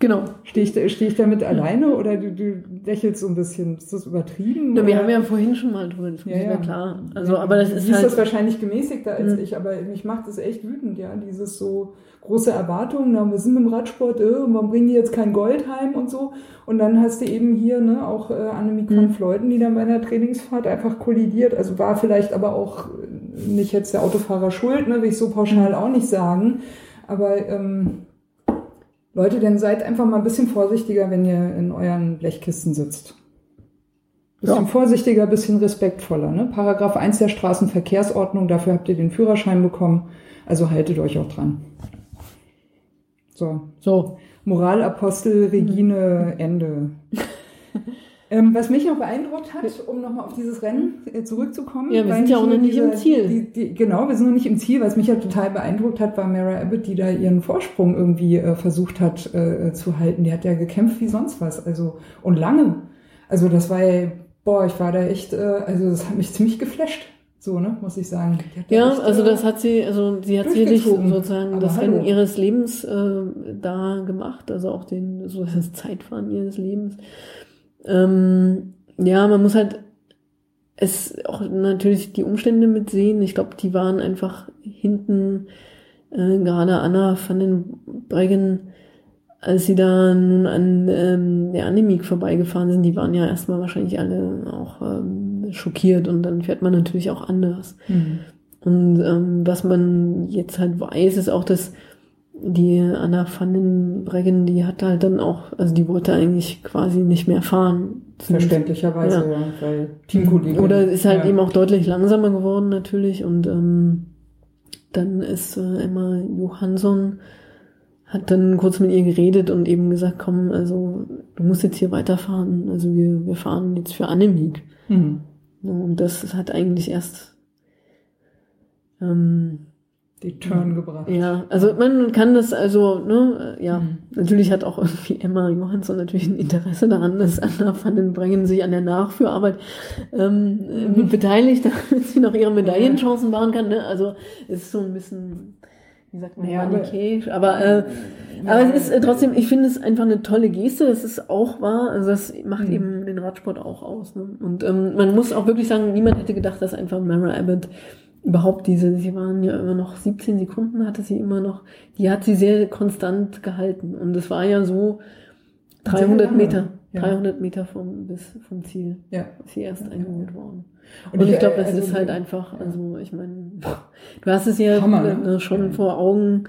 Genau. Stehe ich, steh ich damit alleine oder du, du lächelst so ein bisschen? Ist das übertrieben? Na, wir haben ja vorhin schon mal drüber diskutiert, Ja, ja, ja. klar. Also, Ja, aber das du ist siehst halt. das wahrscheinlich gemäßigter als Mhm. ich, aber mich macht das echt wütend, ja. Dieses so große Erwartungen, na, wir sind im Radsport, äh, und warum bringen die jetzt kein Gold heim und so. Und dann hast du eben hier, ne, auch äh, Annemiek van Mhm. Fleuten, die dann bei einer Trainingsfahrt einfach kollidiert. Also war vielleicht aber auch nicht jetzt der Autofahrer schuld, ne, will ich so pauschal auch nicht sagen. Aber ähm, Leute, dann seid einfach mal ein bisschen vorsichtiger, wenn ihr in euren Blechkisten sitzt. Bisschen Ja. vorsichtiger, bisschen respektvoller. Ne? Paragraph 1 der Straßenverkehrsordnung, dafür habt ihr den Führerschein bekommen. Also haltet euch auch dran. So, So. Moralapostel Regine Ende. Ähm, was mich noch beeindruckt hat, um nochmal auf dieses Rennen äh, zurückzukommen. Ja, wir sind ja auch noch nicht im Ziel. Die, die, genau, wir sind noch nicht im Ziel. Was mich ja total beeindruckt hat, war Mara Abbott, die da ihren Vorsprung irgendwie äh, versucht hat äh, zu halten. Die hat ja gekämpft wie sonst was. Also, und lange. Also das war ja, boah, ich war da echt, äh, also das hat mich ziemlich geflasht. So, ne, muss ich sagen. Ja, echt, also äh, das hat sie, also sie hat sicherlich durchgezogen. sozusagen Aber das hallo. Rennen ihres Lebens äh, da gemacht, also auch den, so das Zeitfahren ihres Lebens. Ähm, ja, man muss halt es auch natürlich die Umstände mitsehen. Ich glaube, die waren einfach hinten, äh, gerade Anna van den Breggen, als sie da nun an ähm, der Anemiek vorbeigefahren sind, die waren ja erstmal wahrscheinlich alle auch ähm, schockiert und dann fährt man natürlich auch anders. hm. Und ähm, was man jetzt halt weiß, ist auch, dass die Anna van den Breggen, die hat halt dann auch, also die wollte eigentlich quasi nicht mehr fahren. Verständlicherweise, Ja. ja, weil Teamkollege. Oder ist halt ja. eben auch deutlich langsamer geworden natürlich. Und ähm, dann ist äh, Emma Johansson, hat dann kurz mit ihr geredet und eben gesagt, komm, also du musst jetzt hier weiterfahren. Also wir, wir fahren jetzt für Annemiek. Hm. Ja, Und das hat eigentlich erst ähm, Die Turn gebracht. ja, also man kann das also, ne, äh, ja, Mhm. natürlich hat auch irgendwie Emma Johansson natürlich ein Interesse daran, dass Anna van den Brengen sich an der Nachführarbeit ähm, äh, beteiligt, damit sie noch ihre Medaillenchancen wahren kann. Ne? Also es ist so ein bisschen, wie sagt man, Naja, aber- manichäisch, aber, äh, aber es ist äh, trotzdem, ich finde es einfach eine tolle Geste, das ist auch wahr, also das macht Mhm. eben den Radsport auch aus. Ne? Und ähm, man muss auch wirklich sagen, niemand hätte gedacht, dass einfach Mara Abbott überhaupt diese, sie waren ja immer noch 17 Sekunden, hatte sie immer noch, die hat sie sehr konstant gehalten. Und es war ja so 300 lange, Meter, ja. 300 Meter vom, bis vom Ziel Ja. ist sie erst eingeholt worden. Und Und, ich, ich glaube, das also ist halt einfach, also ich meine, du hast es ja Hammer, ne? ne, schon vor Augen,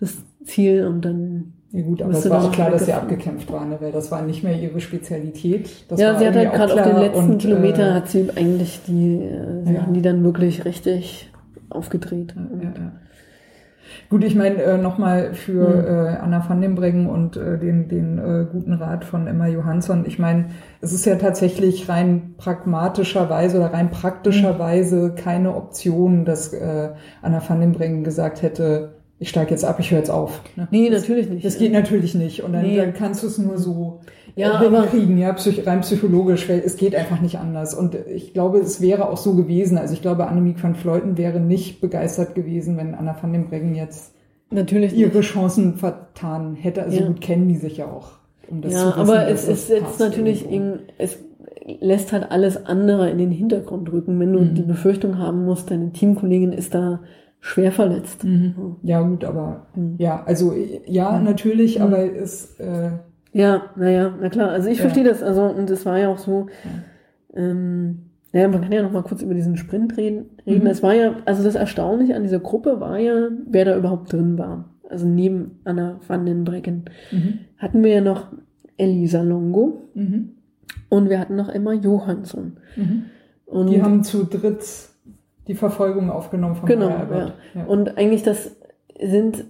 das Ziel und dann. Ja gut, aber es war auch klar, dass sie abgekämpft war, ne? weil das war nicht mehr ihre Spezialität. Das ja, sie hat halt gerade auf den letzten und, Kilometer äh, hat sie eigentlich die, äh, sie ja. haben die dann wirklich richtig aufgedreht. Ja, ja, ja. Gut, ich meine, äh, nochmal für Mhm. äh, Anna van den Breggen und äh, den, den äh, guten Rat von Emma Johansson. Ich meine, es ist ja tatsächlich rein pragmatischerweise oder rein praktischerweise keine Option, dass äh, Anna van den Breggen gesagt hätte, ich steige jetzt ab, ich höre jetzt auf. Ne? Nee, das, natürlich nicht. Das geht natürlich nicht. Und dann, Nee. dann kannst du es nur so Ja, äh, hinkriegen, ja, rein psychologisch, weil es geht einfach nicht anders. Und ich glaube, es wäre auch so gewesen. Also ich glaube, Annemiek van Fleuten wäre nicht begeistert gewesen, wenn Anna van den Breggen jetzt Natürlich nicht. ihre Chancen vertan hätte. Also Ja. gut kennen die sich ja auch. Um das Ja, zu wissen, aber es ist jetzt natürlich, irgendwo. es lässt halt alles andere in den Hintergrund rücken, wenn du Mhm. die Befürchtung haben musst, deine Teamkollegin ist da schwer verletzt. Mhm. Ja, gut, aber Mhm. ja, also ja, natürlich, Mhm. aber es äh, Ja, naja, na klar. Also ich Ja. verstehe das. Also, und es war ja auch so, ähm, naja, man kann ja noch mal kurz über diesen Sprint reden. reden. Mhm. Es war ja, also das Erstaunliche an dieser Gruppe war ja, wer da überhaupt drin war. Also neben Anna van den Breggen mhm. hatten wir ja noch Elisa Longo Mhm. und wir hatten noch Emma Johansson. Mhm. Und Die haben zu dritt die Verfolgung aufgenommen von Genau, Maya Abbott. Ja. Und eigentlich das sind,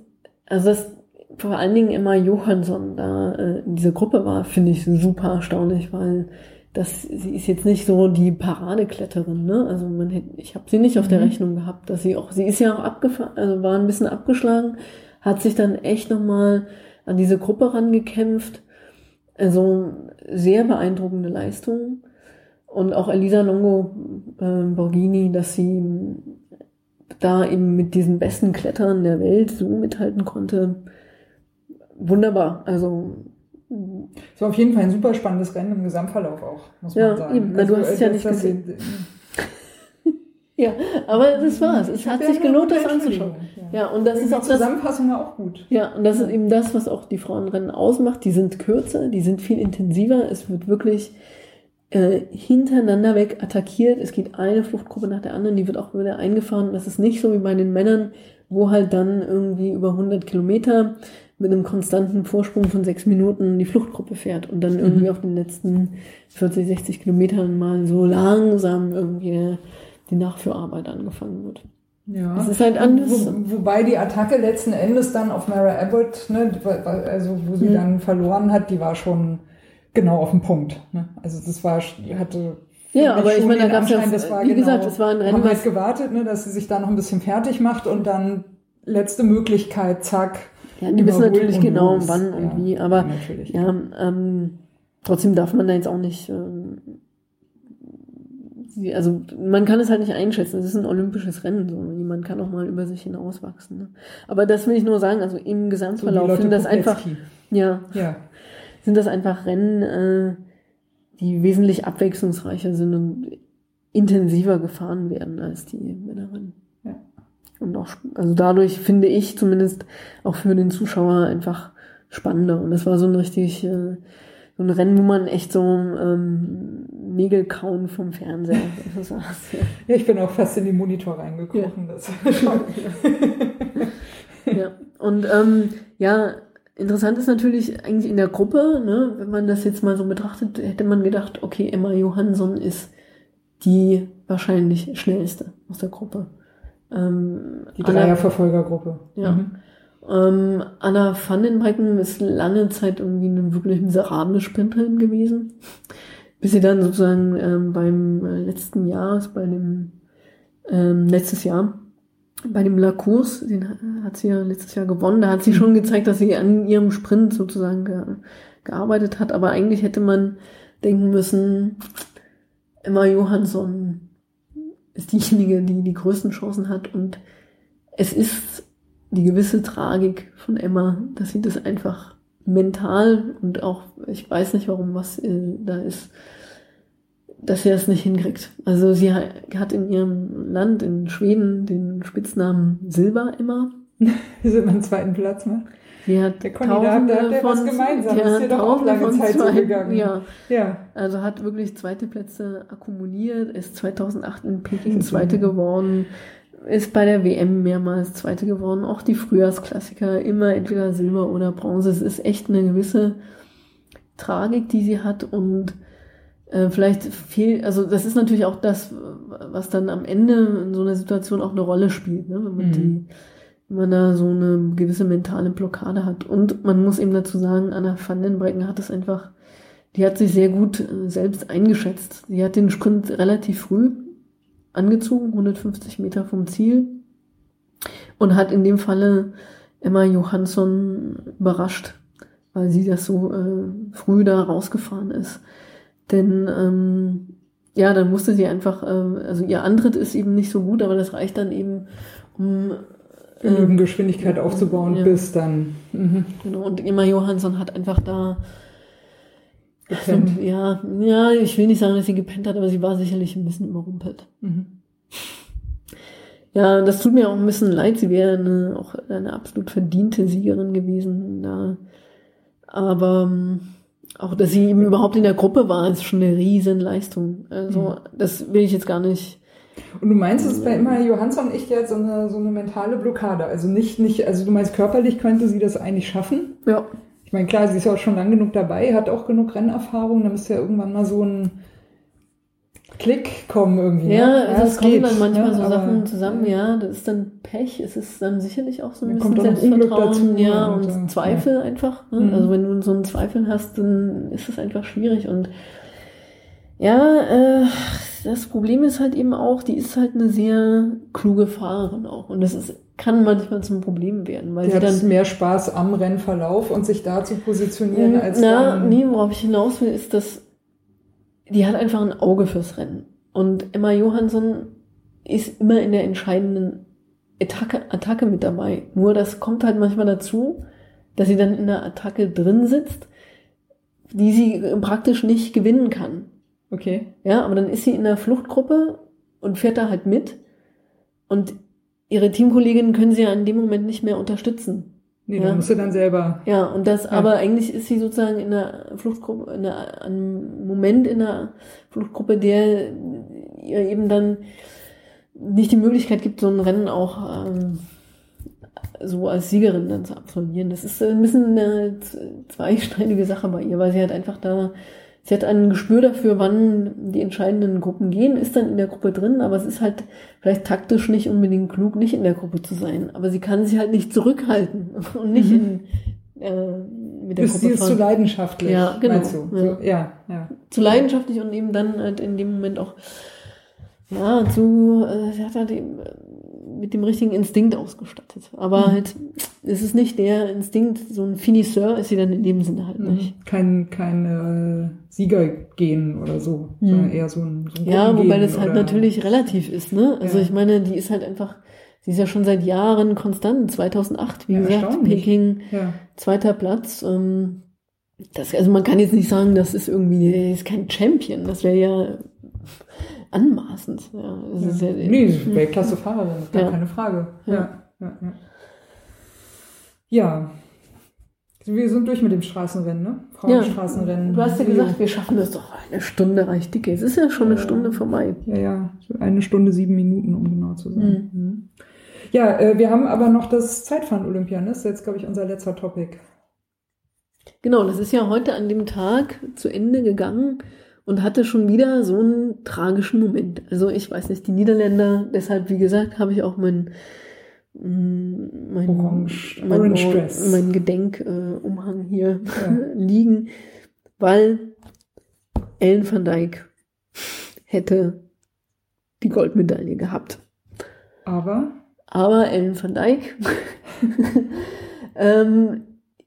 also das vor allen Dingen immer Johansson da äh, in dieser Gruppe war, finde ich super erstaunlich, weil das, sie ist jetzt nicht so die Paradekletterin, ne? Also man hätte, ich habe sie nicht auf der Mhm. Rechnung gehabt, dass sie auch, sie ist ja auch abgefahren, also war ein bisschen abgeschlagen, hat sich dann echt nochmal an diese Gruppe rangekämpft. Also sehr beeindruckende Leistung. Und auch Elisa Longo äh, Borghini, dass sie da eben mit diesen besten Klettern der Welt so mithalten konnte. Wunderbar. Also Es war auf jeden Fall ein super spannendes Rennen im Gesamtverlauf auch, muss Ja, man sagen. eben. Na, du hast es ja äh, nicht das- gesehen. ja, aber das war's. Es hat sich ja, gelohnt, das anzuschauen. Ja. Ja, und das ist die auch das. Zusammenfassung war auch gut. Ja, und das ist eben das, was auch die Frauenrennen ausmacht. Die sind kürzer, die sind viel intensiver. Es wird wirklich äh, hintereinander weg attackiert. Es geht eine Fluchtgruppe nach der anderen, die wird auch wieder eingefahren. Das ist nicht so wie bei den Männern, wo halt dann irgendwie über 100 Kilometer mit einem konstanten Vorsprung von sechs Minuten die Fluchtgruppe fährt und dann irgendwie auf den letzten 40, 60 Kilometern mal so langsam irgendwie die Nachführarbeit angefangen wird. Ja. Es ist halt anders. Wo, wobei die Attacke letzten Endes dann auf Mara Abbott, ne, also wo sie Mhm. dann verloren hat, die war schon genau auf dem Punkt. Ne? Also das war, hatte Ja, aber ich meine, da den gab's ja, das wie genau, gesagt, es war ein Rennen, haben halt gewartet, ne, dass sie sich da noch ein bisschen fertig macht und dann letzte Möglichkeit, zack. Ja, die wissen natürlich genau, los. wann und Ja, wie, aber ja, ähm, trotzdem darf man da jetzt auch nicht, ähm, also man kann es halt nicht einschätzen. Es ist ein olympisches Rennen, so man kann auch mal über sich hinauswachsen. Ne? Aber das will ich nur sagen, also im So Gesamtverlauf Lotte sind das einfach, ja, Ja. sind das einfach Rennen, äh, die wesentlich abwechslungsreicher sind und intensiver gefahren werden als die Männerrennen. Ja. Und auch, also dadurch finde ich zumindest auch für den Zuschauer einfach spannender. Und das war so ein richtig, äh, so ein Rennen, wo man echt so ähm, Nägel kauen vom Fernseher. Das sehr, ja, ich bin auch fast in den Monitor reingekrochen. Das schon. ja. Und ähm, ja, interessant ist natürlich eigentlich in der Gruppe, ne, wenn man das jetzt mal so betrachtet, hätte man gedacht, okay, Emma Johansson ist die wahrscheinlich schnellste aus der Gruppe. Ähm, Die Dreierverfolgergruppe. Ja. Mhm. Ähm, Anna van den Breggen ist lange Zeit irgendwie eine wirklich miserable Sprinterin gewesen. Bis sie dann sozusagen ähm, beim äh, letzten Jahr, bei dem ähm, letztes Jahr, bei dem La Course, den ha- hat sie ja letztes Jahr gewonnen, da hat sie schon gezeigt, dass sie an ihrem Sprint sozusagen ge gearbeitet hat, aber eigentlich hätte man denken müssen, Emma Johansson ist diejenige, die die größten Chancen hat und es ist die gewisse Tragik von Emma, dass sie das einfach mental und auch, ich weiß nicht warum, was äh, da ist, dass sie das nicht hinkriegt. Also sie hat in ihrem Land, in Schweden, den Spitznamen Silber Emma. Wir sind am zweiten Platz, ne? Hat der Conny, da, da hat was gemeinsam. Ja, ist ja doch auch lange Zeit so gegangen. Ja. ja. Also hat wirklich zweite Plätze akkumuliert, ist 2008 in Peking Zweite geworden, ist bei der WM mehrmals Zweite geworden, auch die Frühjahrsklassiker, immer entweder Silber oder Bronze. Es ist echt eine gewisse Tragik, die sie hat und äh, vielleicht viel, also das ist natürlich auch das, was dann am Ende in so einer Situation auch eine Rolle spielt, ne? wenn man mhm. die man da so eine gewisse mentale Blockade hat. Und man muss eben dazu sagen, Anna van den Brecken hat es einfach, die hat sich sehr gut äh, selbst eingeschätzt. Sie hat den Sprint relativ früh angezogen, 150 Meter vom Ziel, und hat in dem Falle Emma Johansson überrascht, weil sie das so äh, früh da rausgefahren ist. Denn ähm, ja, dann musste sie einfach, äh, also ihr Antritt ist eben nicht so gut, aber das reicht dann eben, um genügend Geschwindigkeit aufzubauen, ja. bis dann. Mhm. Genau, und Emma Johansson hat einfach da gepennt. So, ja, ja, ich will nicht sagen, dass sie gepennt hat, aber sie war sicherlich ein bisschen überrumpelt. Mhm. Ja, das tut mir auch ein bisschen leid. Sie wäre eine, auch eine absolut verdiente Siegerin gewesen. Da. Aber ähm, auch, dass sie eben überhaupt in der Gruppe war, ist schon eine riesen Leistung. Also, mhm. das will ich jetzt gar nicht und du meinst, es ist bei immer Johansson echt jetzt so eine, so eine mentale Blockade. Also nicht, nicht, also du meinst, körperlich könnte sie das eigentlich schaffen? Ja. Ich meine, klar, sie ist ja auch schon lang genug dabei, hat auch genug Rennerfahrung, dann müsste ja irgendwann mal so ein Klick kommen irgendwie. Ja, ne? also es kommen geht, dann manchmal ne? so Sachen zusammen, ja, das ist dann Pech, es ist dann sicherlich auch so ein bisschen Selbstvertrauen, ja, und, und Zweifel ja. einfach. Ne? Mhm. Also wenn du so einen Zweifel hast, dann ist es einfach schwierig und ja, äh, das Problem ist halt eben auch, die ist halt eine sehr kluge Fahrerin auch. Und das ist, kann manchmal zum Problem werden. Weil die sie hat dann mehr Spaß am Rennverlauf und sich da zu positionieren als Na, dann, nee, worauf ich hinaus will, ist, dass die hat einfach ein Auge fürs Rennen. Und Emma Johansson ist immer in der entscheidenden Attacke, Attacke mit dabei. Nur das kommt halt manchmal dazu, dass sie dann in der Attacke drin sitzt, die sie praktisch nicht gewinnen kann. Okay. Ja, aber dann ist sie in der Fluchtgruppe und fährt da halt mit. Und ihre Teamkolleginnen können sie ja in dem Moment nicht mehr unterstützen. Nee, ja. dann musst du dann selber. Ja, und das, ja. aber eigentlich ist sie sozusagen in der Fluchtgruppe, in der, einem Moment in der Fluchtgruppe, der ihr eben dann nicht die Möglichkeit gibt, so ein Rennen auch ähm, so als Siegerin dann zu absolvieren. Das ist ein bisschen eine zweistreitige Sache bei ihr, weil sie halt einfach da sie hat ein Gespür dafür, wann die entscheidenden Gruppen gehen, ist dann in der Gruppe drin, aber es ist halt vielleicht taktisch nicht unbedingt klug, nicht in der Gruppe zu sein. Aber sie kann sich halt nicht zurückhalten und nicht mhm. in, äh, mit der ist Gruppe sie ist zu leidenschaftlich, ja, genau. meinst du? Ja. So, ja, ja. Zu leidenschaftlich und eben dann halt in dem Moment auch ja, zu, äh, sie hat halt eben, mit dem richtigen Instinkt ausgestattet. Aber mhm. halt, es ist nicht der Instinkt, so ein Finisseur ist sie dann in dem Sinne halt mhm. nicht. Kein, kein äh, Siegergehen oder so, mhm. sondern eher so ein, so ein Ja, wobei das halt natürlich relativ ist, ne? Also ja. ich meine, die ist halt einfach, sie ist ja schon seit Jahren konstant, 2008, wie ja, gesagt, Peking, ja. zweiter Platz. Ähm, das, also man kann jetzt nicht sagen, das ist irgendwie, ist kein Champion, das wäre ja anmaßend. Ja, das ja. Ist ja, nee, Weltklasse-Fahrerin, gar ja. keine Frage. Ja. Ja, ja. Wir sind durch mit dem Straßenrennen, ne? Frauenstraßenrennen. Du hast ja gesagt, wir schaffen das doch. Eine Stunde reicht dicke. Es ist ja schon eine Stunde vorbei. Ja, ja. Eine Stunde, sieben Minuten, um genau zu sein. Mhm. mhm. Ja, äh, wir haben aber noch das Zeitfahren-Olympia. Ne? Das ist jetzt, glaube ich, unser letzter Topic. Genau, das ist ja heute an dem Tag zu Ende gegangen und hatte schon wieder so einen tragischen Moment. Also ich weiß nicht, die Niederländer, deshalb, wie gesagt, habe ich auch mein, mm, mein, Orange, mein, Orange mein Gedenkumhang äh, hier ja. liegen, weil Ellen van Dijk hätte die Goldmedaille gehabt. Aber? Aber Ellen van Dijk ähm,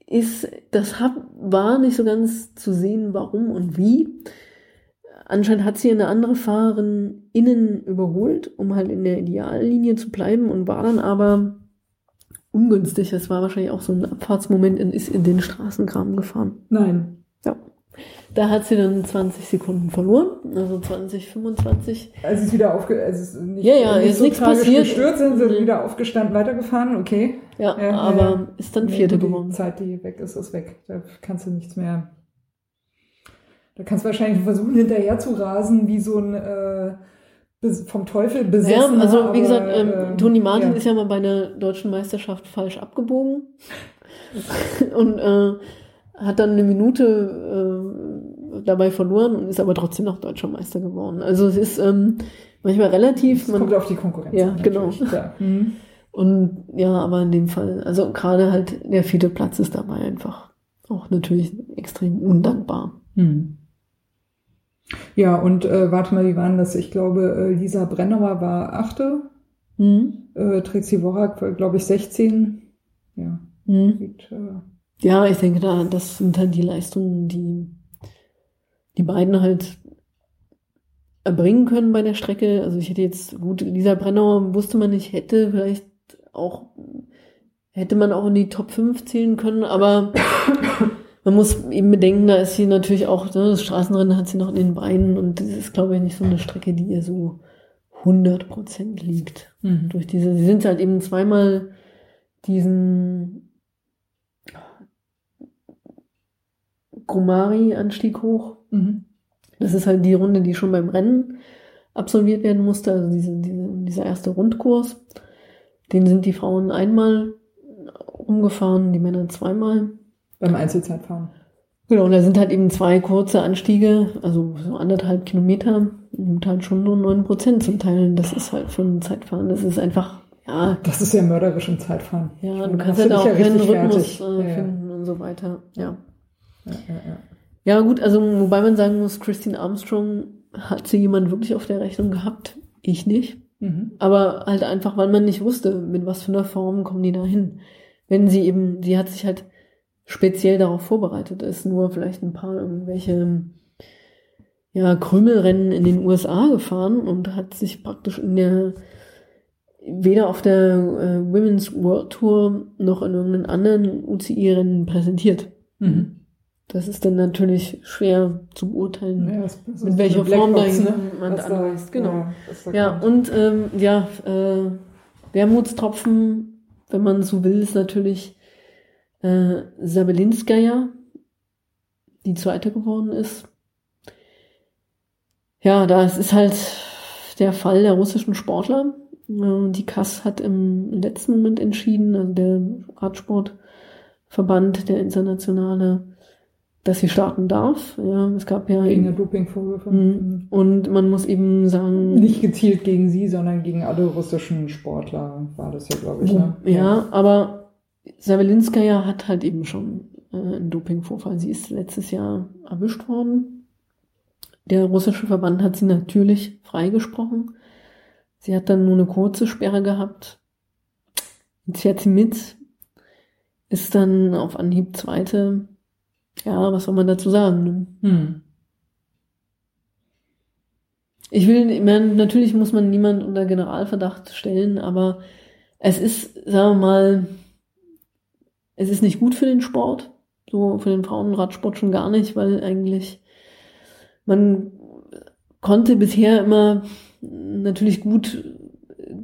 ist, das hab, war nicht so ganz zu sehen, warum und wie. Anscheinend hat sie eine andere Fahrerin innen überholt, um halt in der Ideallinie zu bleiben und war dann aber ungünstig. Es war wahrscheinlich auch so ein Abfahrtsmoment und ist in den Straßenkram gefahren. Nein. Ja. Da hat sie dann 20 Sekunden verloren, also 20, 25. Also ist wieder aufge also ist nicht, Ja, ja, nicht ist nichts passiert. gestürzt, sind sie Nee. wieder aufgestanden, weitergefahren, okay. Ja, Ja, aber ja. ist dann Nee, Vierte die geworden. Zeit, die weg ist, ist weg. Da kannst du nichts mehr. Da kannst du wahrscheinlich versuchen, hinterher zu rasen, wie so ein äh, vom Teufel Ja, besessen. also wie gesagt, ähm, Toni Martin ja. ist ja mal bei einer deutschen Meisterschaft falsch abgebogen und äh, hat dann eine Minute äh, dabei verloren und ist aber trotzdem noch deutscher Meister geworden. Also es ist ähm, manchmal relativ. Es Man, kommt auf die Konkurrenz. Ja, an, genau. Ja. Mhm. Und ja, aber in dem Fall, also gerade halt der vierte Platz ist dabei einfach auch natürlich extrem undankbar. Hm. Ja, und äh, warte mal, wie waren das? Ich glaube, äh, Lisa Brennauer war Achte, Mhm. äh, Trixie Worak war, glaube ich, 16. Ja, Mhm. sieht, äh, Ja, ich denke, da, das sind halt die Leistungen, die die beiden halt erbringen können bei der Strecke. Also ich hätte jetzt, gut, Lisa Brennauer wusste man nicht, hätte vielleicht auch, hätte man auch in die Top 5 zählen können, aber man muss eben bedenken, da ist sie natürlich auch, ne, das Straßenrennen hat sie noch in den Beinen und das ist, glaube ich, nicht so eine Strecke, die ihr so 100% liegt mhm. durch diese, sie sind halt eben zweimal diesen Grumari-Anstieg hoch. Mhm. Das ist halt die Runde, die schon beim Rennen absolviert werden musste, also diese, diese, dieser erste Rundkurs. Den sind die Frauen einmal umgefahren, die Männer zweimal. Beim Einzelzeitfahren. Genau, und da sind halt eben zwei kurze Anstiege, also so anderthalb Kilometer, nimmt halt schon nur neun Prozent zum Teil. Das ist halt für ein Zeitfahren, das ist einfach, ja, Das ist ja mörderisch im Zeitfahren. Ja, Dann du kannst halt auch ja keinen Rhythmus äh, Ja, ja. finden und so weiter. Ja. Ja, ja, ja. ja, gut, also wobei man sagen muss, Christine Armstrong hat sie jemand wirklich auf der Rechnung gehabt? Ich nicht. Mhm. Aber halt einfach, weil man nicht wusste, mit was für einer Form kommen die da hin. Wenn sie eben, sie hat sich halt speziell darauf vorbereitet, ist nur vielleicht ein paar irgendwelche ja, Krümelrennen in den USA gefahren und hat sich praktisch in der weder auf der äh, Women's World Tour noch in irgendeinem anderen UCI-Rennen präsentiert. Mhm. Das ist dann natürlich schwer zu beurteilen. Ja, das, das Mit welcher Form da jemand Was da- anweist, genau. Ja, Ja, und ähm, ja, äh, Wermutstropfen, wenn man so will, ist natürlich äh, Sabelinskaya, die zweite geworden ist. Ja, das ist halt der Fall der russischen Sportler. Äh, Die KAS hat im letzten Moment entschieden, also der Radsportverband, der internationale, dass sie starten darf. Ja, es gab ja Wegen der eben, Dopingvorwürfe. Mhm. und man muss eben sagen, Nicht gezielt gegen sie, sondern gegen alle russischen Sportler war das ja, glaube ich. Ne? Ja, aber Sabelinskaya hat halt eben schon äh, einen Dopingvorfall. Sie ist letztes Jahr erwischt worden. Der russische Verband hat sie natürlich freigesprochen. Sie hat dann nur eine kurze Sperre gehabt. Jetzt fährt sie mit, ist dann auf Anhieb Zweite. Ja, was soll man dazu sagen? Ne? Hm. Ich will, ich meine, natürlich muss man niemand unter Generalverdacht stellen, aber es ist, sagen wir mal, es ist nicht gut für den Sport, so für den Frauenradsport schon gar nicht, weil eigentlich man konnte bisher immer natürlich gut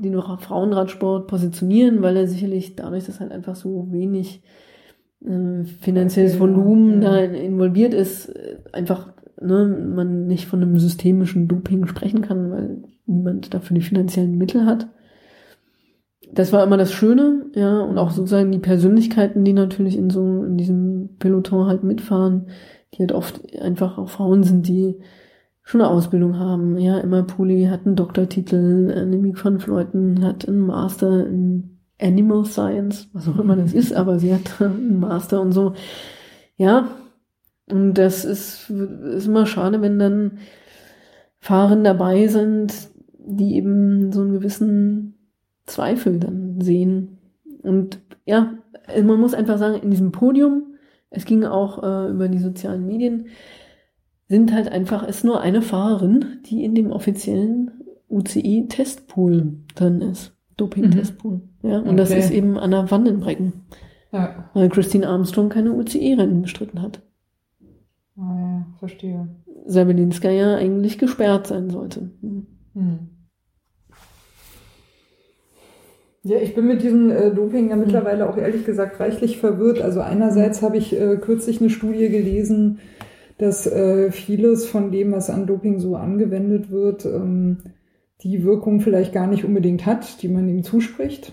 den Frauenradsport positionieren, weil er sicherlich dadurch, dass halt einfach so wenig äh, finanzielles Ja, Volumen da involviert ist, äh, einfach ne, man nicht von einem systemischen Doping sprechen kann, weil niemand dafür die finanziellen Mittel hat. Das war immer das Schöne, ja, und auch sozusagen die Persönlichkeiten, die natürlich in so in diesem Peloton halt mitfahren, die halt oft einfach auch Frauen sind, die schon eine Ausbildung haben. Ja, Emma Pooley hat einen Doktortitel, Annemiek van Vleuten hat einen Master in Animal Science, was auch immer das ist, aber sie hat einen Master und so. Ja, und das ist, ist immer schade, wenn dann Fahrerinnen dabei sind, die eben so einen gewissen Zweifel dann sehen. Und ja, also man muss einfach sagen, in diesem Podium, es ging auch äh, über die sozialen Medien, sind halt einfach, ist nur eine Fahrerin, die in dem offiziellen UCI-Testpool drin ist. Doping-Testpool. Ja, und das Okay. ist eben Anna Vandenbrecken, Ja. weil Christine Armstrong keine UCI-Rennen bestritten hat. Ah, ja, verstehe. Sabelinska ja eigentlich gesperrt sein sollte. Hm. Hm. Ja, ich bin mit diesem äh, Doping ja mittlerweile auch ehrlich gesagt reichlich verwirrt. Also einerseits habe ich äh, kürzlich eine Studie gelesen, dass äh, vieles von dem, was an Doping so angewendet wird, ähm, die Wirkung vielleicht gar nicht unbedingt hat, die man ihm zuspricht.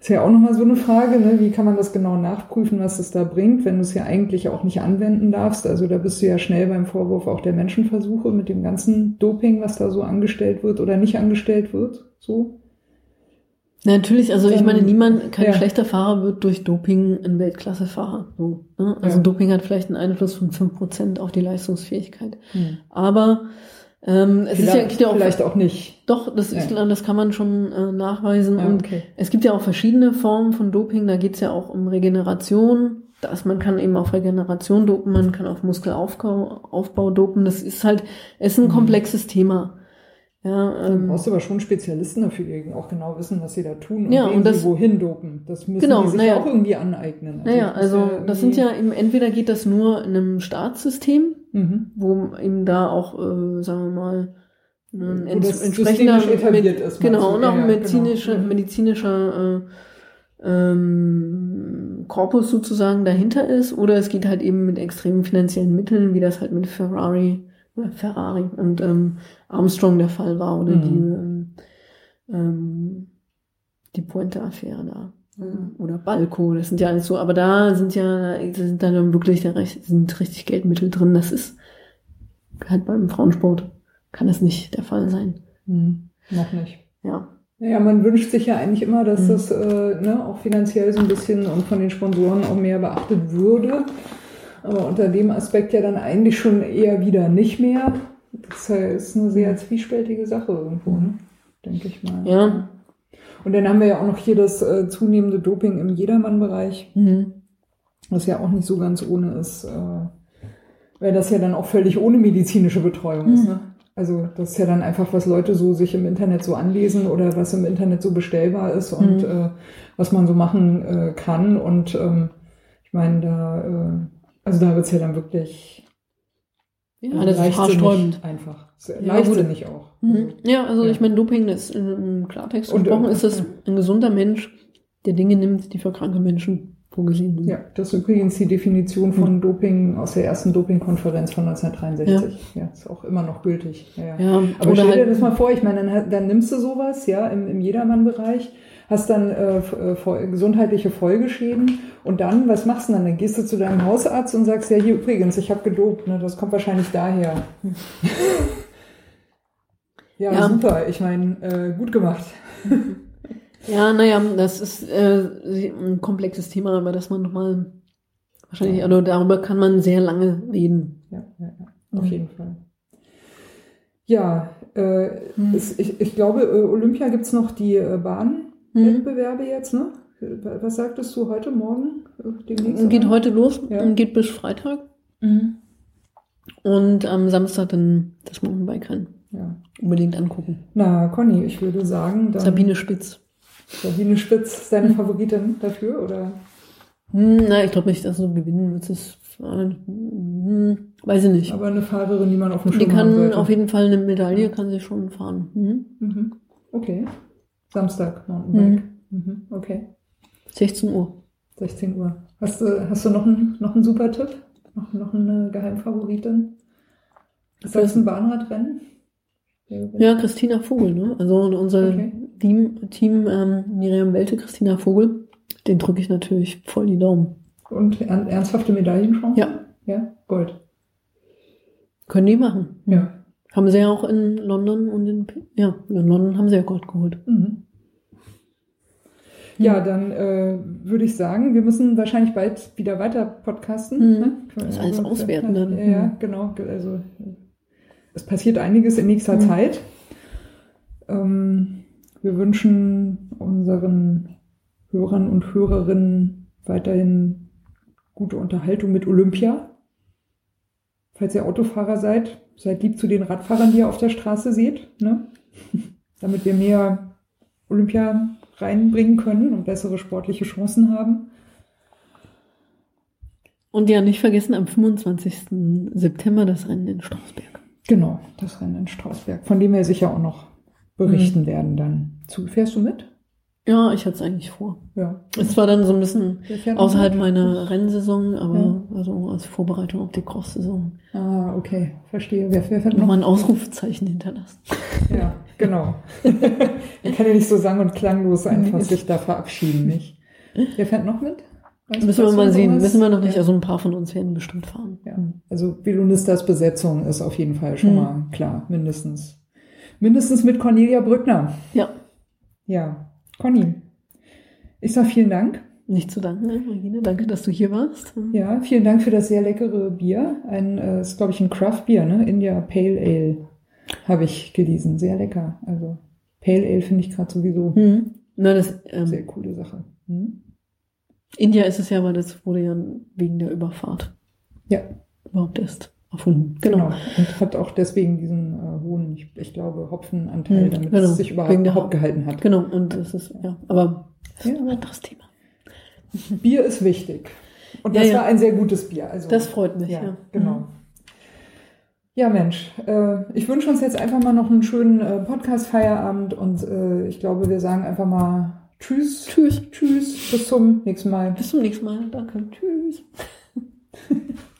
Ist ja auch nochmal so eine Frage, ne? wie kann man das genau nachprüfen, was es da bringt, wenn du es ja eigentlich auch nicht anwenden darfst. Also da bist du ja schnell beim Vorwurf auch der Menschenversuche mit dem ganzen Doping, was da so angestellt wird oder nicht angestellt wird. So. Natürlich, also ich meine, niemand, kein ja. schlechter Fahrer wird durch Doping ein Weltklassefahrer. So, ne? Also Ja. Doping hat vielleicht einen Einfluss von 5% auf die Leistungsfähigkeit. Hm. Aber ähm, es ist ja, Vielleicht, gibt ja auch vielleicht auch nicht. Doch, das, ist, Ja. das kann man schon äh, nachweisen. Ja, und okay. es gibt ja auch verschiedene Formen von Doping. Da geht es ja auch um Regeneration. Das, man kann eben auf Regeneration dopen, man kann auf Muskelaufbau Aufbau dopen. Das ist halt, es ist ein Mhm. komplexes Thema. Ja, Du ähm, brauchst aber schon Spezialisten dafür, die auch genau wissen, was sie da tun und Ja, und das- wohin dopen. Das müssen Genau, die sich naja. ja auch irgendwie aneignen. naja, ich muss also das sind ja eben, entweder geht das nur in einem Staatssystem, Mhm. wo eben da auch, äh, sagen wir mal, ein Wo ents entsprechender etabliert ist, genau du? und auch Ja, ein ja, medizinische, genau. Mhm. medizinischer äh, ähm, Korpus sozusagen dahinter ist, oder es geht halt eben mit extremen finanziellen Mitteln, wie das halt mit Ferrari, Ferrari und ähm, Armstrong der Fall war oder Mhm. die ähm, ähm, die Puente-Affäre da. Mhm. Oder Balco, das sind ja alles so, aber da sind ja, da sind dann wirklich, da sind richtig Geldmittel drin. Das ist halt beim Frauensport kann es nicht der Fall sein. Mhm. Noch nicht. Ja. Naja, man wünscht sich ja eigentlich immer, dass Mhm. das äh, ne, auch finanziell so ein bisschen und von den Sponsoren auch mehr beachtet würde. Aber unter dem Aspekt ja dann eigentlich schon eher wieder nicht mehr. Das ist eine sehr zwiespältige Sache irgendwo, ne? denke ich mal. Ja. Und dann haben wir ja auch noch hier das äh, zunehmende Doping im Jedermann-Bereich, Mhm. was ja auch nicht so ganz ohne ist, äh, weil das ja dann auch völlig ohne medizinische Betreuung ist. Mhm. Ne? Also das ist ja dann einfach, was Leute so sich im Internet so anlesen oder was im Internet so bestellbar ist und Mhm. äh, was man so machen äh, kann. Und ähm, ich meine, da, äh, also da wird's ja dann wirklich Ja, das ist leichtsinnig haarsträubend. einfach. Sehr Ja, leichtsinnig auch. Mhm. Ja, also Ja. ich meine, Doping ist im Klartext Und, gesprochen, äh, ist das ja. ein gesunder Mensch, der Dinge nimmt, die für kranke Menschen vorgesehen sind. Ja, das ist übrigens die Definition von Doping aus der ersten Dopingkonferenz von 1963. Ja. ist auch immer noch gültig. Ja, ja. Ja, Aber stell dir halt, das mal vor, ich meine, dann, dann nimmst du sowas, ja, im, im Jedermann-Bereich, hast dann äh, äh, gesundheitliche Folgeschäden und dann, was machst du dann? Dann gehst du zu deinem Hausarzt und sagst, ja, hier übrigens, ich habe gedopt, ne, das kommt wahrscheinlich daher. ja, Ja. super, ich meine, äh, gut gemacht. ja, naja, das ist äh, ein komplexes Thema, über das man nochmal wahrscheinlich, also darüber kann man sehr lange reden. Ja, ja, ja auf Mhm. jeden Fall. Ja, äh, Mhm. es, ich, ich glaube, äh, Olympia gibt's noch die äh, Bahnwettbewerbe jetzt, ne? Was sagtest du heute, morgen? Äh, demnächst, Geht oder? heute los Ja. und geht bis Freitag Mhm. und am Samstag dann das Mountainbike-Rennen. Ja. Unbedingt angucken. Na, Conny, ich würde sagen, Sabine Spitz. Sabine Spitz ist deine Favoritin dafür, oder? Hm, na, ich glaube nicht, dass sie so gewinnen wird. Das, äh, hm, weiß ich nicht. Aber eine Fahrerin, die man auf dem Die Schirm haben kann auf jeden Fall eine Medaille, kann sie schon fahren. Hm? Mhm. Okay. Samstag, Mountainbike. Mhm. Okay. 16 Uhr. 16 Uhr. Hast du, hast du noch einen, noch einen super Tipp? Noch, noch eine Geheimfavoritin? Ist das ein Bahnradrennen? Ja, Christina Vogel, ne? Also unser Okay. Team, Team ähm, Miriam Welte, Christina Vogel, den drücke ich natürlich voll die Daumen. Und ern- ernsthafte Medaillenchancen? Ja. Ja, Gold. Können die machen. Ja. Haben sie ja auch in London und in, ja, in London haben sie ja Gold geholt. Mhm. Ja, dann äh, würde ich sagen, wir müssen wahrscheinlich bald wieder weiter podcasten. Mhm. Ne? Das alles auswerten dann. Ja, ja, Mhm. genau. Also es passiert einiges in nächster Mhm. Zeit. Ähm, wir wünschen unseren Hörern und Hörerinnen weiterhin gute Unterhaltung mit Olympia. Falls ihr Autofahrer seid, seid lieb zu den Radfahrern, die ihr auf der Straße seht, ne? damit wir mehr reinbringen können und bessere sportliche Chancen haben. Und ja, nicht vergessen, am 25. September das Rennen in Strausberg. Genau, das Rennen in Strausberg, von dem wir sicher auch noch berichten Mhm. werden dann. Zu, fährst du mit? Ja, ich hatte es eigentlich vor. Ja. Es war dann so ein bisschen außerhalb meiner Rennsaison, aber also als Vorbereitung auf die Cross-Saison. Ah, okay, verstehe. Wer fährt noch? Nochmal ein Ausrufezeichen hinterlassen. Ja, genau. Man kann ja nicht so sang- und klanglos einfach Nee. sich da verabschieden, nicht? Wer fährt noch mit? Weißt Müssen wir mal sehen. Wissen wir noch nicht. Ja. Also ein paar von uns werden bestimmt fahren. Ja, also Velonistas Besetzung ist auf jeden Fall schon Hm. mal klar, mindestens. Mindestens mit Cornelia Brückner. Ja, Ja, Conny, ich sag vielen Dank. nicht zu danken, ne, Regine. Danke, dass du hier warst. Ja, vielen Dank für das sehr leckere Bier. Ein, äh, ist glaube ich ein Craft Bier, ne? India Pale Ale habe ich gelesen. Sehr lecker. Also Pale Ale finde ich gerade sowieso Hm. Na, das, ähm, sehr coole Sache. Hm? India ist es ja, aber das wurde ja wegen der Überfahrt Ja, überhaupt erst erfunden. genau. Und hat auch deswegen diesen äh, hohen, ich, ich glaube, Hopfenanteil, Hm, damit genau. es sich überhaupt überhaupt gehalten hat. Genau, und das ist, ja, aber das ist Ja. ein anderes Thema. Bier ist wichtig. Und Ja, das ja. war ein sehr gutes Bier. Also, Das freut mich, ja, ja. genau. Ja, Mensch, äh, ich wünsche uns jetzt einfach mal noch einen schönen äh, Podcast-Feierabend und äh, ich glaube, wir sagen einfach mal Tschüss. Tschüss. Tschüss, bis zum nächsten Mal. Bis zum nächsten Mal. Danke. Tschüss.